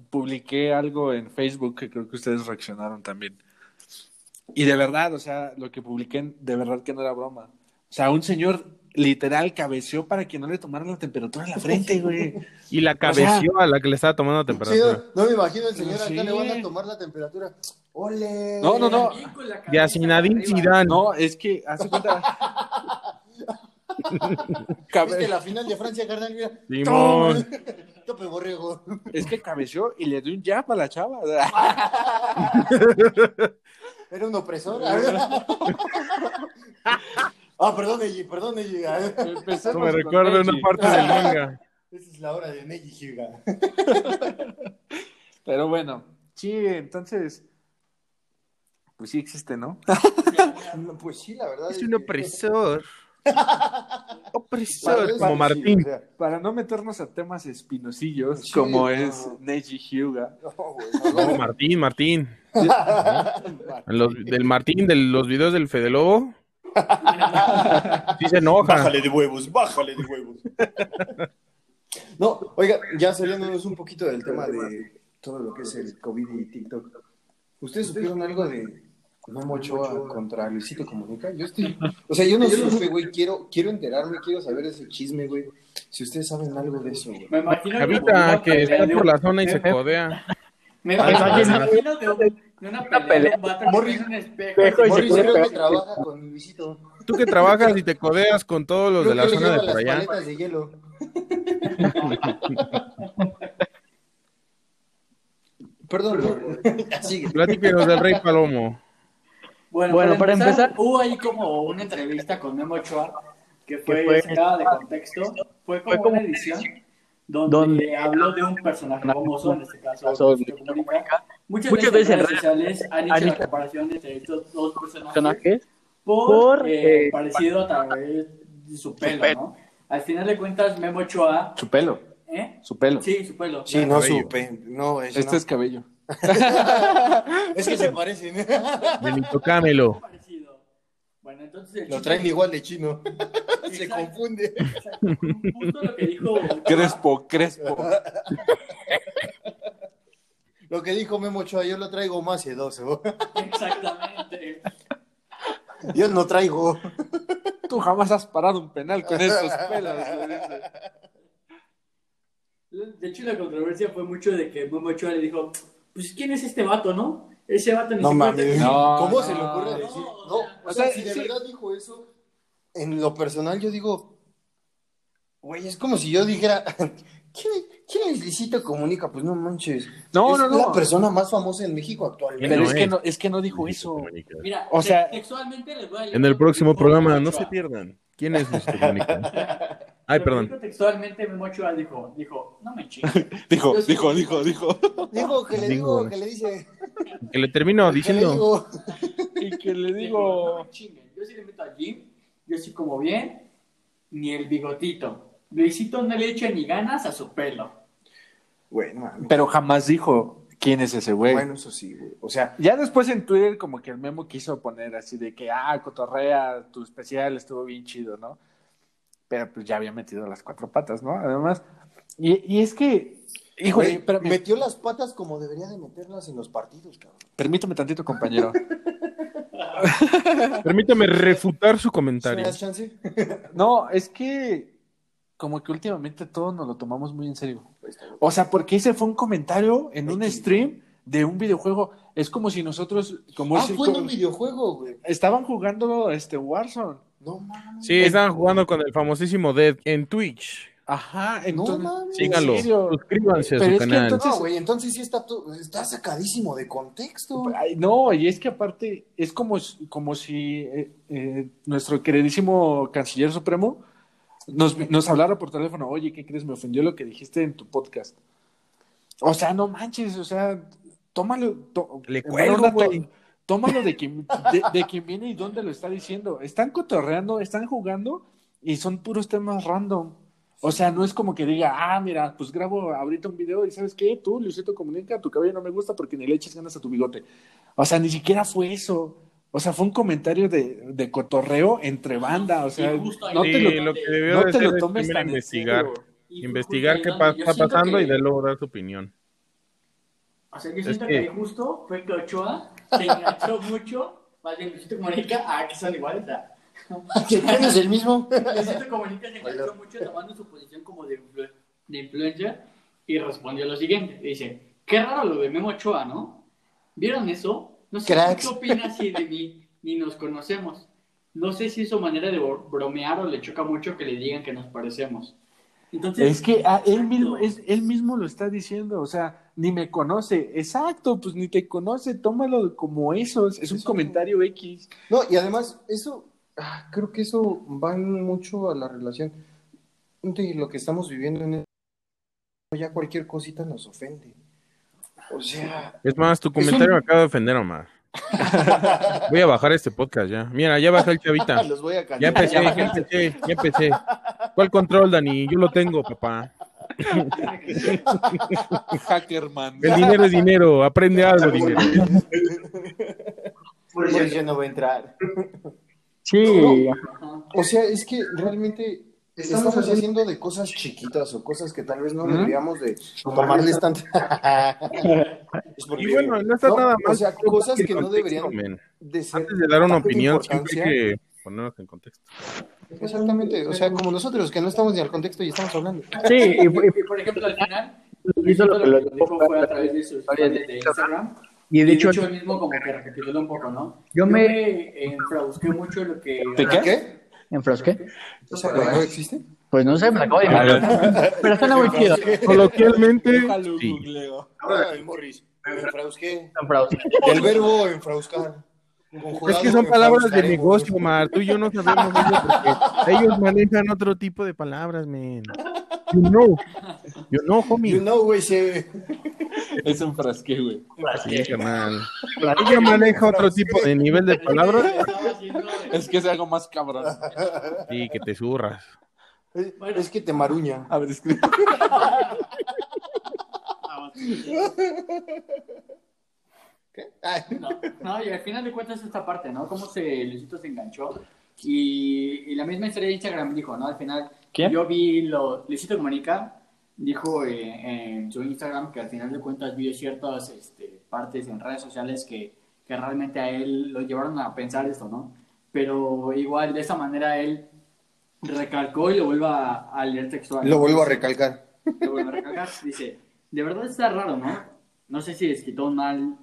publiqué algo en Facebook que creo que ustedes reaccionaron también. Y de verdad, o sea, lo que publiqué, de verdad que no era broma. O sea, un señor literal cabeceó para que no le tomaran la temperatura en la frente, güey. Y la cabeció a la que le estaba tomando Sí, temperatura. no, no me imagino el señor Sí. acá le van a tomar la temperatura. ¡Ole! No, no, no. De Asinadín. Zidane. No, es que, hace cuenta. (laughs) Cabe- ¿Viste la final de Francia, carnal? Mira. Simón. Tope borrego. Es que cabeció y le dio un jab a la chava. (laughs) Era un opresor. (laughs) ah, perdón, Eiji, perdón, empecemos Eso me con recuerda una parte del manga. Esa es la hora de Neji Hyuga. Pero bueno, sí, entonces, pues sí existe, (laughs) ¿no? Pues sí, la verdad. Es un opresor. (laughs) Opresor, eso como Martín. o sea, Para no meternos a temas espinosillos, Sí, como no. es Neji Hyuga. no, güey, no, No, Martín, Martín. (laughs) Los- del Martín, de los videos del Fede Lobo. Sí se enoja. Bájale de huevos, bájale de huevos. No, oiga, ya saliéndonos un poquito del tema de todo lo que es el COVID y TikTok. ¿Ustedes supieron algo de Memo Ochoa contra Luisito Comunica? Yo estoy, o sea, yo no supe, güey, quiero, quiero enterarme, quiero saber ese chisme, güey. Si ustedes saben algo de eso, güey. Me imagino Javita, que pelea está de por la zona y se codea. (laughs) Me imagino, imagino de, un- de una pelea de un que Morris- un espejo. Morris creo que trabaja con Luisito. Tú que trabajas y te codeas con todos los de Creo la que él zona de por las allá. paletas de hielo. (laughs) Perdón, (laughs) sigue. Platíquenos del Rey Palomo. Bueno, Bueno, para, para empezar, hubo ahí como una entrevista con Memo Ochoa que fue, sacada de contexto. Fue como, fue como- una edición donde, donde habló de un personaje famoso, en este caso, caso, Comunica. Muchas, Muchas veces en redes sociales han hecho la comparación entre estos dos personajes personajes por, por, eh, eh, parecido a través de su pelo, ¿no? Al final de cuentas, Memo Ochoa, Su pelo, ¿eh? su pelo. Sí, su pelo. Sí, no Cabello. supe. No, Este no. es cabello. (laughs) Es que se parecen. Benito Camelo. Bueno, entonces el Lo traen igual de chino. (laughs) Se confunde. Exacto. Justo lo que dijo. (laughs) Crespo, Crespo. Lo que dijo Memo Ochoa, yo lo traigo más sedoso. Exactamente. Yo no traigo. Tú jamás has parado un penal con esos pelos. De hecho, la controversia fue mucho de que Memo Ochoa le dijo, pues, ¿quién es este vato, no? Ese vato ni No siquiera No, ¿Cómo no. se le ocurre No, decir? No, o sea, o sea, si de sí. verdad dijo eso, en lo personal yo digo, güey, es como si yo dijera, (laughs) ¿quién, quién es Luisito Comunica? Pues no manches. No, es no, no. la persona más famosa en México actualmente. Pero no es que es. no, es que no dijo eso. Mira, O sea, textualmente les voy a leer En el próximo programa, no se pierdan. ¿Quién es Luisito Comunica? (laughs) Ay, perdón. dijo Textualmente Memo Ochoa dijo, dijo, no me chingues. (laughs) Dijo, dijo, dijo, dijo. Digo que le Digo, digo, que le dice, Que le termino que le diciendo. digo, Y que le Dijo, no digo. me chinguen. Yo sí le meto al gym, yo sí como bien, ni el bigotito. Luisito no le echa ni ganas a su pelo. güey, no mames. Pero jamás dijo ¿quién es ese güey? Bueno, eso sí, güey. O sea, Ya después en Twitter como que el memo quiso poner así de que, ah, cotorrea, tu especial estuvo bien chido, ¿no? Pero pues ya había metido las cuatro patas, ¿no? Además, y, y es que, híjole, metió las patas como debería de meterlas en los partidos, cabrón. permíteme tantito, compañero. (laughs) Permítame refutar su comentario. (laughs) No, es que como que últimamente todos nos lo tomamos muy en serio. O sea, porque ese fue un comentario en un stream de un videojuego. Es como si nosotros, como Ah, si- fue un videojuego, güey. estaban jugando este Warzone. No mames. Sí, estaban jugando con el famosísimo Dead en Twitch. Ajá, No entonces, mames. Síganlo. Suscríbanse a Pero su es que canal. entonces- No, güey, entonces sí está, to- está sacadísimo de contexto. Ay, no, y es que aparte es como, como si eh, eh, nuestro queridísimo canciller supremo nos, nos hablara por teléfono, oye, ¿qué crees? Me ofendió lo que dijiste en tu podcast. O sea, no manches, o sea, tómalo. to- Le cuelgo, güey. Tómalo de quien, de, de quien viene y dónde lo está diciendo. Están cotorreando, están jugando y son puros temas random. O sea, no es como que diga, ah, mira, pues grabo ahorita un video y ¿sabes qué? Tú, Luisito Comunica, tu cabello no me gusta porque ni le eches ganas a tu bigote. O sea, ni siquiera fue eso. O sea, fue un comentario de, de cotorreo entre banda. O sea, no te lo, lo que debió no de te lo es tomes tan en investigar. serio. Investigar qué pa- está pasando que- y de luego dar su opinión. O sea, yo Es siento que- que... justo fue que Ochoa se enganchó mucho, más bien Luisito Comunica, ah, que son iguales, a... (laughs) ¿Quién es el mismo? Luisito Comunica se enganchó mucho tomando su posición como de, influ- de influencer y respondió lo siguiente, dice, qué raro lo de Memo Ochoa, ¿no? ¿Vieron eso? No sé Cracks. qué opinas si de mí ni nos conocemos. No sé si es su manera de bro- bromear o le choca mucho que le digan que nos parecemos. Entonces, Es que ah, él, mismo, es, él mismo lo está diciendo, o sea, ni me conoce. Exacto, pues ni te conoce, tómalo como eso, es, es un Eso. comentario X. No, y además, eso, ah, creo que eso va mucho a la relación de lo que estamos viviendo en el... Ya cualquier cosita nos ofende. O sea, Es más, tu comentario me acaba de ofender, Omar. (laughs) Voy a bajar este podcast ya. Mira, ya bajé el chavita. (laughs) los voy a Ya empecé, ya empecé, ya empecé. ¿Cuál control, Dani? Yo lo tengo, papá. (laughs) Hackerman. El dinero es dinero. Aprende algo, dinero. Mauricio no va a entrar. Sí. O sea, es que realmente estamos haciendo de cosas chiquitas o cosas que tal vez no deberíamos de tomarles tanto. (laughs) Es porque- Y bueno, no está nada O mal. sea, cosas que no deberían de ser Antes de dar una opinión, siempre hay que ponernos en contexto. Exactamente, o sea, como nosotros que no estamos ni al contexto y estamos hablando. sí, y, (laughs) y- por ejemplo, al final, hizo lo que lo dijo fue a través de sus historias de Instagram. y Y de hecho, él mismo como que recapituló un poco, ¿no? Yo Yo me- me enfrausqué mucho en lo que... ¿De qué? ¿Qué? ¿en Frosque? O sea, ¿no existe? Pues no sé, me acabo de inventar. Pero suena muy chido. Coloquialmente, sí. Ahora Morris. Enfrausqué. El verbo enfrauscar. Es que son palabras de negocio, Omar. Tú y yo no sabemos eso porque ellos manejan otro tipo de palabras, men. You know. You know, You homie. know, güey, se... Es un frasque, güey. Sí, carnal. Ella maneja otro tipo de nivel de palabras. Es que es algo más cabrón. Sí, que te zurras. Es que te maruña. A ver, escribe. (laughs) ¿Qué? Ay, No, no, y al final de cuentas esta parte, ¿no? Cómo se, Luisito se enganchó. Y, y la misma historia de Instagram dijo, ¿no? Al final, ¿Quién? yo vi lo... Luisito Comunica dijo eh, en su Instagram que al final de cuentas vio ciertas este, partes en redes sociales que, que realmente a él lo llevaron a pensar esto, ¿no? Pero igual de esa manera él recalcó y lo vuelvo a, a leer textual. Lo vuelvo a recalcar. lo vuelvo a recalcar. Dice, de verdad está raro, ¿no? No sé si les quitó un mal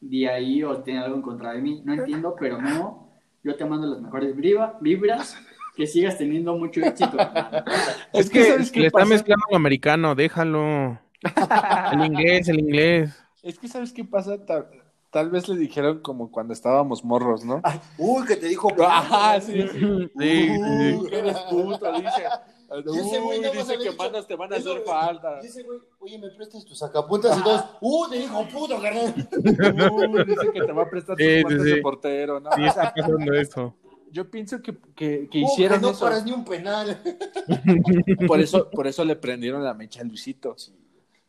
día ahí o tiene algo en contra de mí. No entiendo, pero no. Yo te mando las mejores vibra- vibras. Que sigas teniendo mucho éxito. (laughs) Es que ¿sabes qué le está mezclando lo americano, déjalo. El inglés, el inglés. Es que, ¿sabes qué pasa? Tal, tal vez le dijeron como cuando estábamos morros, ¿no? Ay, uy, que te dijo. (laughs) Ajá, sí, sí. Sí, sí, que eres puto, dice. Y ese güey Uy, nada más dice que manos te van a hacer falta. Ese güey, oye, ¿me prestas tus sacapuntas? Y todos, (laughs) ¡uh, te dijo puto, carnal! Uy, dice que te va a prestar tus sí. de portero, ¿no? Sí, está pasando eso. Yo pienso que, que, que hicieron no eso. paras ni un penal. (laughs) (laughs) Por eso, por eso le prendieron la mecha a Luisito.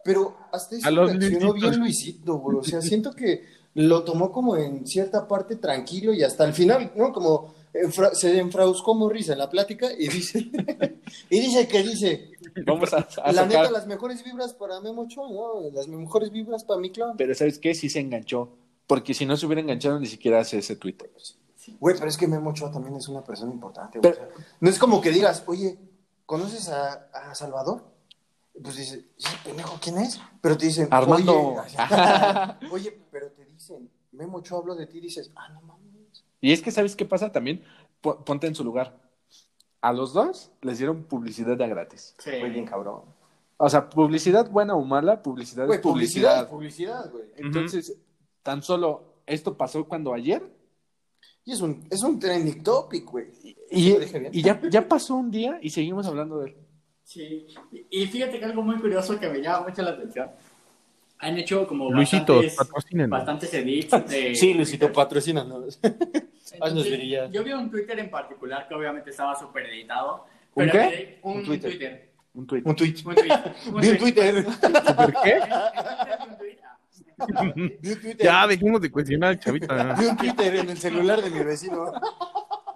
Pero hasta eso A los reaccionó bien Luisito, güey. O sea, siento que lo tomó como en cierta parte tranquilo y hasta el final, ¿no? Como enfra- se enfrauscó Morris en la plática y dice, (laughs) y dice que dice, Vamos a, a la sacar. neta, las mejores vibras para Memo Ochoa, ¿no? Las mejores vibras para mi clan. Pero ¿sabes qué? Sí se enganchó. Porque si no se hubiera enganchado, ni siquiera hace ese tweet. Güey, pero es que Memo Ochoa también es una persona importante, güey. Pero- O sea, no es como que digas, oye, ¿conoces a, a Salvador? Pues dice, "Sí, pendejo, ¿quién es? Pero te dicen, Armando. Oye, (laughs) oye, pero te dicen, Memo Ochoa habló de ti y dices, ah, no mames. Y es que, ¿sabes qué pasa también? Po- Ponte en su lugar. A los dos les dieron publicidad de gratis. Sí. Muy bien, cabrón. O sea, publicidad buena o mala, publicidad Güey, es publicidad, publicidad. publicidad, güey. Entonces, tan solo esto pasó cuando ayer Y es un, es un trending topic, güey. y, y ya, ya pasó un día y seguimos hablando de él. Sí, y fíjate que algo muy curioso que me llama mucho la atención. Han hecho como Luisito, bastantes, bastantes edits (laughs) de Sí, Luisito, patrocínanos. (laughs) Haznos brillar. Yo vi un Twitter en particular que obviamente estaba súper editado. ¿Un pero qué? Un, Un Twitter. Twitter. Un tweet. Un tweet. (laughs) Un tweet. Un tweet. Twitter. ¿Por qué? Un tweet. Un Twitter. (laughs) Ya, dejemos de cuestionar al chavita. Vi un Twitter en el celular de mi vecino.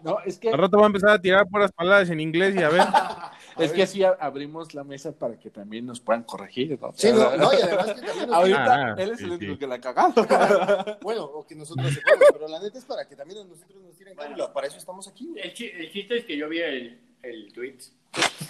No, es que, Al rato va a empezar a tirar puras palabras en inglés y a ver. (laughs) es que así abrimos la mesa para que también nos puedan corregir. ¿no? Sí, no, no, y además que también nos- Ahorita Ah, él es sí, el único sí. que la ha cagado. (laughs) Bueno, o que nosotros sepamos, pero la neta es para que también a nosotros nos tiren cálculo. Para eso estamos aquí. El, chi- el chiste es que yo vi el, el tweet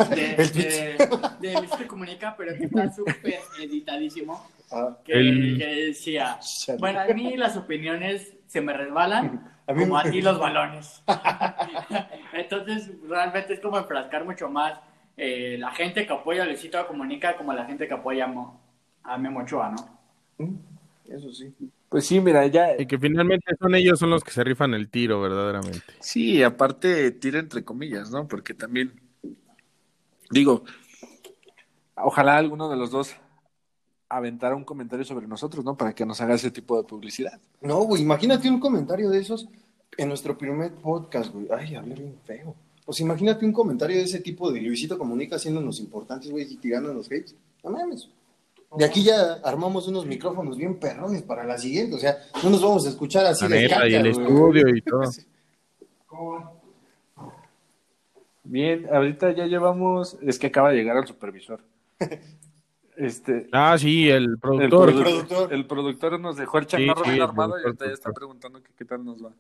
de, El tweet. de, de Comunica, pero que está súper editadísimo. Ah, Que, El- que decía: Bueno, a mí las opiniones se me resbalan (laughs) A mí como me- a ti (laughs) los balones. (laughs) Entonces, realmente es como enfrascar mucho más eh, la gente que apoya a Luisito Comunica como la gente que apoya a, Mo- a Memo Ochoa, ¿no? Eso sí. Pues sí, mira, ya. Y que finalmente son ellos son los que se rifan el tiro, verdaderamente. Sí, aparte tira entre comillas, ¿no? Porque también, digo, ojalá alguno de los dos aventara un comentario sobre nosotros, ¿no? Para que nos haga ese tipo de publicidad. No, güey, imagínate un comentario de esos en nuestro primer podcast, güey. Ay, hablé bien feo. Pues imagínate un comentario de ese tipo de Luisito Comunica haciéndonos importantes, güey, y tirándonos hates. No mames. De aquí ya armamos unos micrófonos bien perrones para la siguiente. O sea, no nos vamos a escuchar así La de neta, caca, y el güey. estudio y todo. Bien, ahorita ya llevamos, es que acaba de llegar el supervisor. (laughs) Este, Ah, sí, el el, productor. produ- productor. el productor nos dejó el changarro Sí, sí, armado y ahorita ya está preguntando que qué tal nos va.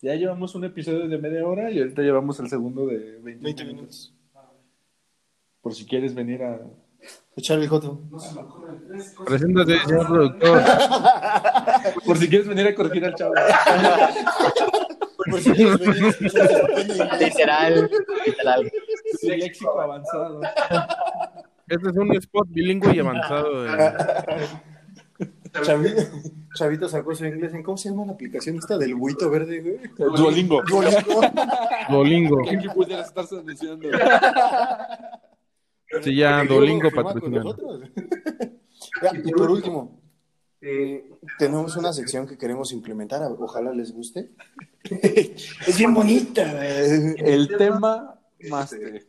Ya llevamos un episodio de media hora y ahorita llevamos el segundo de 20, 20 minutos. Por si quieres venir a... Echar el joto. Preséntate, señor productor. (laughs) Por si quieres venir a corregir al chavo. Por si quieres venir a escuchar ese pequeño inglés. Literal, literal. Sí, léxico avanzado. Este es un spot bilingüe y avanzado. de- (laughs) Chavito, Chavito sacó su inglés en, ¿cómo se llama la aplicación esta del buito verde, güey? Duolingo. Duolingo. Duolingo. ¿Quién que pudiera estarse diciendo? (laughs) Sí, ya Duolingo patrocina. (laughs) Y por último, eh, tenemos una sección que queremos implementar, ojalá les guste. es bien bonita. El tema máster.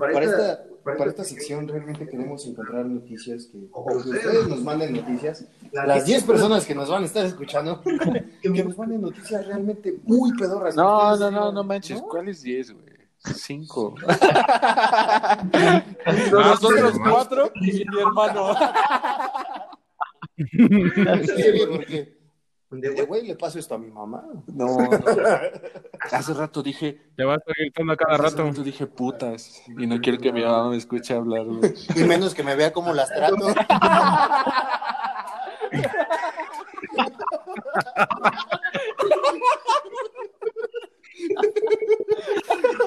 Para esta, para esta sección realmente queremos encontrar noticias que, o que ustedes nos manden noticias. Las 10 personas que nos van a estar escuchando, (laughs) que nos manden noticias realmente muy pedorras. No, no, no, no manches. ¿no? ¿Cuáles 10, güey? 5. Ah, (laughs) Nosotros cuatro y mi hermano. (laughs) Sí, porque de güey le paso esto a mi mamá. No, no. (laughs) Hace rato dije, Te va a estar gritando a cada hace rato. rato dije putas y no quiero que mi mamá me escuche hablar, güey. Y menos que me vea cómo las trato. (laughs)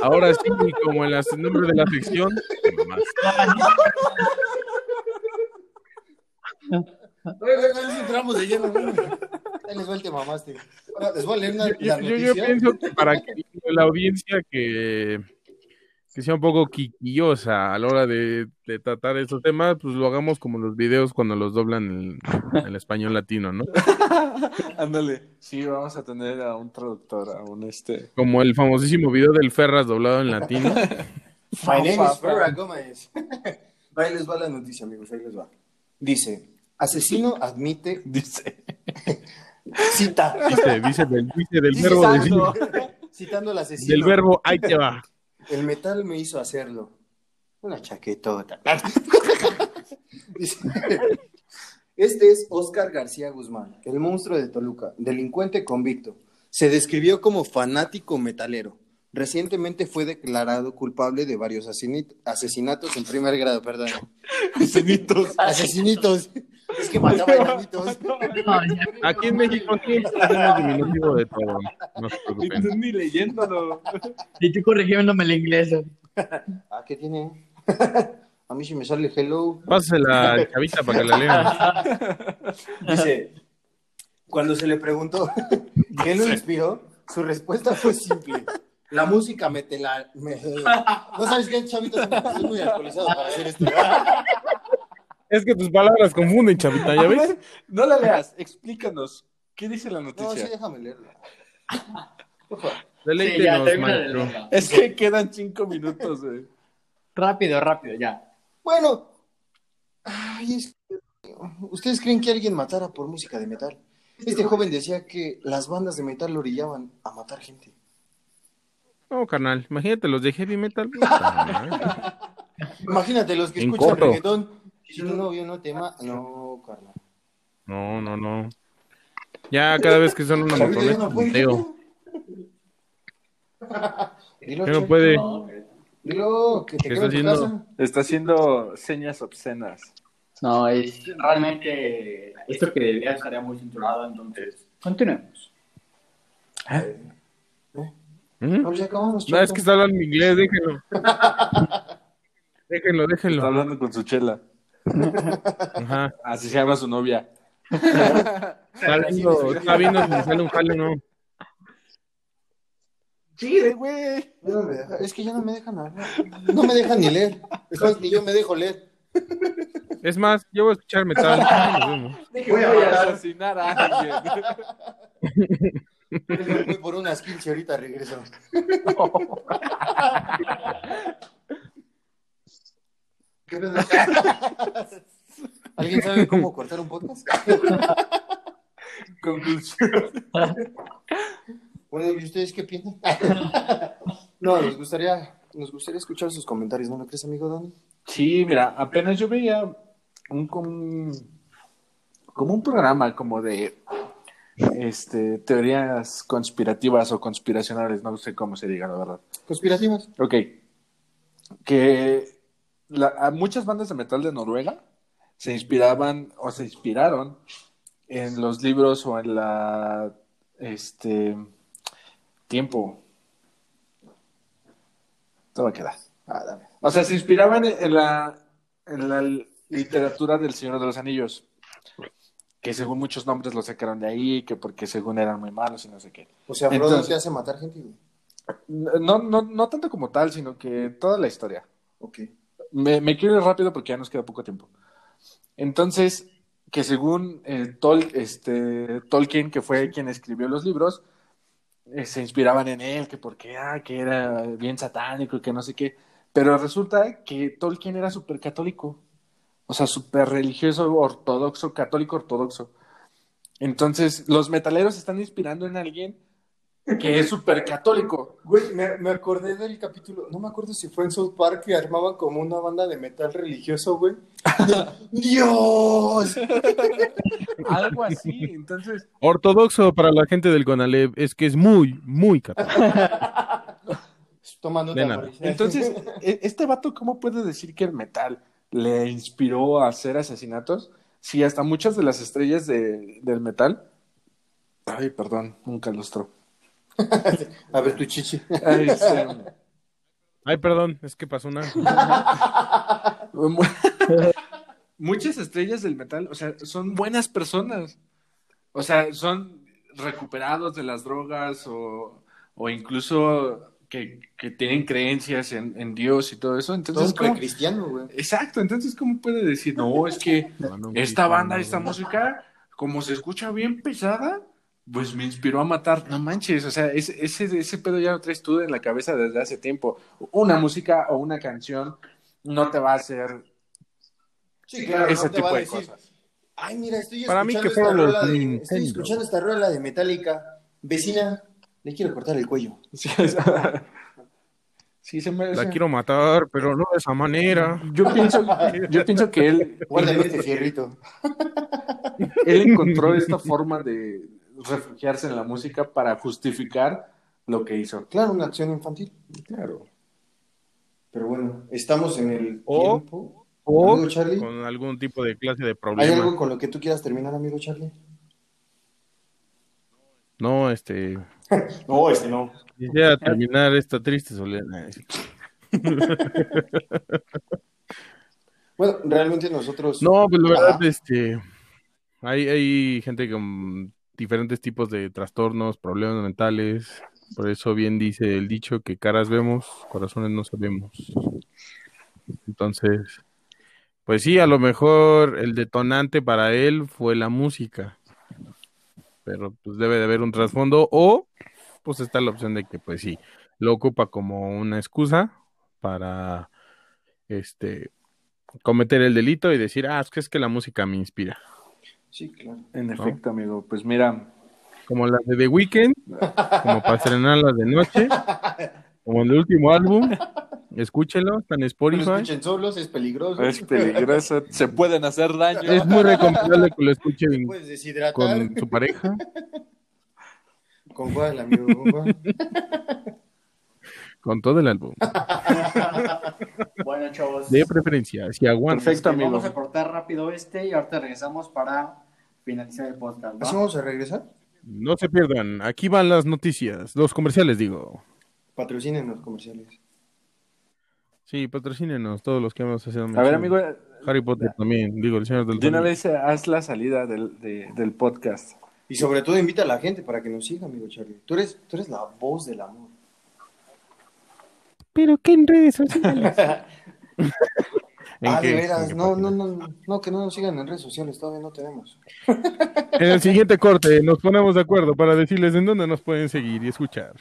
Ahora sí, como en las el nombre de la sección. mamás. (laughs) entramos de lleno, güey. Ahí les va el te mamaste. Ahora les voy a leer una, Yo, la yo- pienso que para que la audiencia que, que sea un poco quiquillosa a la hora de, de tratar estos temas, pues lo hagamos como los videos cuando los doblan en el español latino, ¿no? (laughs) Ándale. Sí, vamos a tener a un traductor, a un este. Como el famosísimo video del Ferras doblado en latino. My name is Farrah Gómez. Ahí les va la noticia, amigos, ahí les va. Dice, asesino (laughs) admite, Dice. (laughs) cita, Dice, dice del, dice del Dice verbo decir, (laughs) citando al asesino. del verbo ahí te va. El metal me hizo hacerlo. Una chaquetota. Dice, Este es Oscar García Guzmán, el monstruo de Toluca, delincuente convicto. Se describió como fanático metalero. Recientemente fue declarado culpable de varios asesinatos en primer grado, perdón. Asesinitos. Asesinitos. Es que mataba enanitos. (laughs) Aquí en México siempre tenemos diminutivo de todo. No se Y preocupen. tú ni leyéndolo. Y tú corrigiéndome el inglés. Ah, ¿qué tiene? (laughs) A mí sí me sale hello. Pásasela a Chavita para que la lean. (laughs) Dice, cuando se le preguntó qué lo inspiró, su respuesta fue simple. La música me te la... me- No sabes qué, chavito, soy muy alcoholizado para hacer esto. Es que tus palabras confunden, Chavita, ¿ya A ves? ver, no la leas, explícanos. ¿Qué dice la No, sí, noticia? déjame leerla. Sí, ya, Deleítenos, termina de maestro. leerla. es que quedan cinco minutos, güey. Rápido, rápido, ya. Bueno, ay, es que- ¿ustedes creen que alguien matara por música de metal? Este joven decía que las bandas de metal lo orillaban a matar gente. No, carnal, imagínate los de heavy metal. (laughs) Imagínate los que En escuchan corto. reggaetón. Si tu novio no te ma... No, carnal. No, no, no. Ya cada vez que son una motoneta, no puede. punteo. (laughs) Dilo, no puede. Dilo, que te ¿Qué queda en tu está haciendo? casa. Está haciendo señas obscenas. No, es realmente esto que debería estaría muy cinturado, entonces continuemos. ¿Mm? No, acabamos, No, es que está hablando en inglés, déjenlo. (laughs) Déjenlo, Está déjenlo. hablando con su chela. Ajá. Así se llama su novia. Está viendo, está viendo si me sale un jale o no. Chile, güey. No Es que ya no me dejan hablar. No me dejan ni leer. Es más, ni yo me dejo leer. Es más, yo voy a escuchar metal. (laughs) Voy a asesinar a alguien. Voy por unas 15 ahorita regreso. (laughs) ¿Qué pedo? (laughs) ¿Alguien sabe cómo cortar un podcast? Conclusión. Bueno, ¿y ustedes qué piensan? (laughs) No, nos gustaría, nos gustaría escuchar sus comentarios, ¿no lo crees, amigo Dani? Sí, mira, apenas yo veía un como, como un programa como de este teorías conspirativas o conspiracionales, no sé cómo se diga, la verdad. Conspirativas. Ok. Que la- a muchas bandas de metal de Noruega se inspiraban o se inspiraron en los libros o en la este tiempo. Todo va a quedar. Ah, dame. O sea, se inspiraban en la, en la literatura del Señor de los Anillos. Que según muchos nombres lo sacaron de ahí, que porque según eran muy malos y no sé qué. O sea, Frodo Entonces- te hace matar gente, güey. No, no, no tanto como tal, sino que toda la historia. Ok. Me, quiero ir rápido porque ya nos queda poco tiempo. Entonces, que según eh, Tol- este, Tolkien, que fue quien escribió los libros, eh, se inspiraban en él, que porque ah, que era bien satánico y que no sé qué. Pero resulta que Tolkien era súper católico. O sea, súper religioso, ortodoxo, católico ortodoxo. Entonces, los metaleros están inspirando en alguien que es súper católico. Güey, me, me acordé del capítulo, no me acuerdo si fue en South Park que armaban como una banda de metal religioso, güey. (laughs) ¡Dios! Algo así. Entonces, Ortodoxo para la gente del Conalep es que es muy, muy católico. (laughs) Tomando. Entonces, (laughs) e- ¿este vato cómo puede decir que el metal le inspiró a hacer asesinatos? Si hasta muchas de las estrellas de- del metal. Ay, perdón, un calostro. (laughs) A ver tu chichi. Ay, Ay, perdón, es que pasó una. mu- (laughs) muchas estrellas del metal, o sea, son buenas personas. O sea, son recuperados de las drogas o, o incluso que, que tienen creencias en, en Dios y todo eso. Todo Entonces, es ¿cómo- cristiano, güey. Exacto, entonces, ¿cómo puede decir, no, es que esta banda, no, esta música, como se escucha bien pesada, pues me inspiró a matar. No manches, o sea, ese, ese, ese pedo ya lo traes tú en la cabeza desde hace tiempo. Una música o una canción no te va a hacer Sí, claro, ese no te tipo va a de decir, cosas. Ay, mira, estoy Para mí escuchando que esta rola de, estoy escuchando esta rola de Metallica. Vecina, le quiero cortar el cuello. (laughs) Sí, sí, se me La quiero matar, pero no de esa manera. Yo pienso, yo pienso que él, Guárdame este (laughs) fierrito. él encontró esta forma de refugiarse en la música para justificar lo que hizo. Claro, una acción infantil. Claro. Pero bueno, estamos en el O- tiempo. O Amigo Charlie. con algún tipo de clase de ¿Hay problema. algo con lo que tú quieras terminar, amigo Charlie? No, este. (laughs) No, este no. Quisiera terminar esta triste soledad. (laughs) Bueno, realmente nosotros... No, pues la verdad, este. Hay, hay gente con diferentes tipos de trastornos, problemas mentales. Por eso bien dice el dicho que caras vemos, corazones no sabemos. Entonces, pues sí, a lo mejor el detonante para él fue la música. Pero pues debe de haber un trasfondo o pues está la opción de que pues sí, lo ocupa como una excusa para este cometer el delito y decir, ah, es que es que la música me inspira. Sí, claro. En efecto, amigo. Pues mira, Como la de The Weeknd, como para estrenarla de noche, como el último álbum, escúchenlo, está en No lo Spotify. escuchen solos, es peligroso. es peligroso, se pueden hacer daño. Es muy recomendable que lo escuchen con su pareja. ¿Con cuál, amigo? ¿Con cuál? Con todo el álbum. (laughs) Bueno, chavos. De preferencia, si aguanta. Perfecto, amigo. Vamos a cortar rápido este y ahorita regresamos para finalizar el podcast. ¿Así vamos a regresar? No se pierdan, aquí van las noticias, los comerciales, digo. Patrocinen los comerciales. Sí, patrocínenos todos los que hemos hecho. A ver, amigo, Harry Potter también, digo, el señor del de una vez haz la salida del, de- del podcast. Y sobre todo invita a la gente para que nos siga, amigo Charlie. Tú eres, tú eres la voz del amor. Pero qué en redes sociales. (laughs) ¿En ah, qué? de ¿En veras. No, no, no, no, que no nos sigan en redes sociales, todavía no tenemos. En el siguiente corte nos ponemos de acuerdo para decirles en dónde nos pueden seguir y escuchar.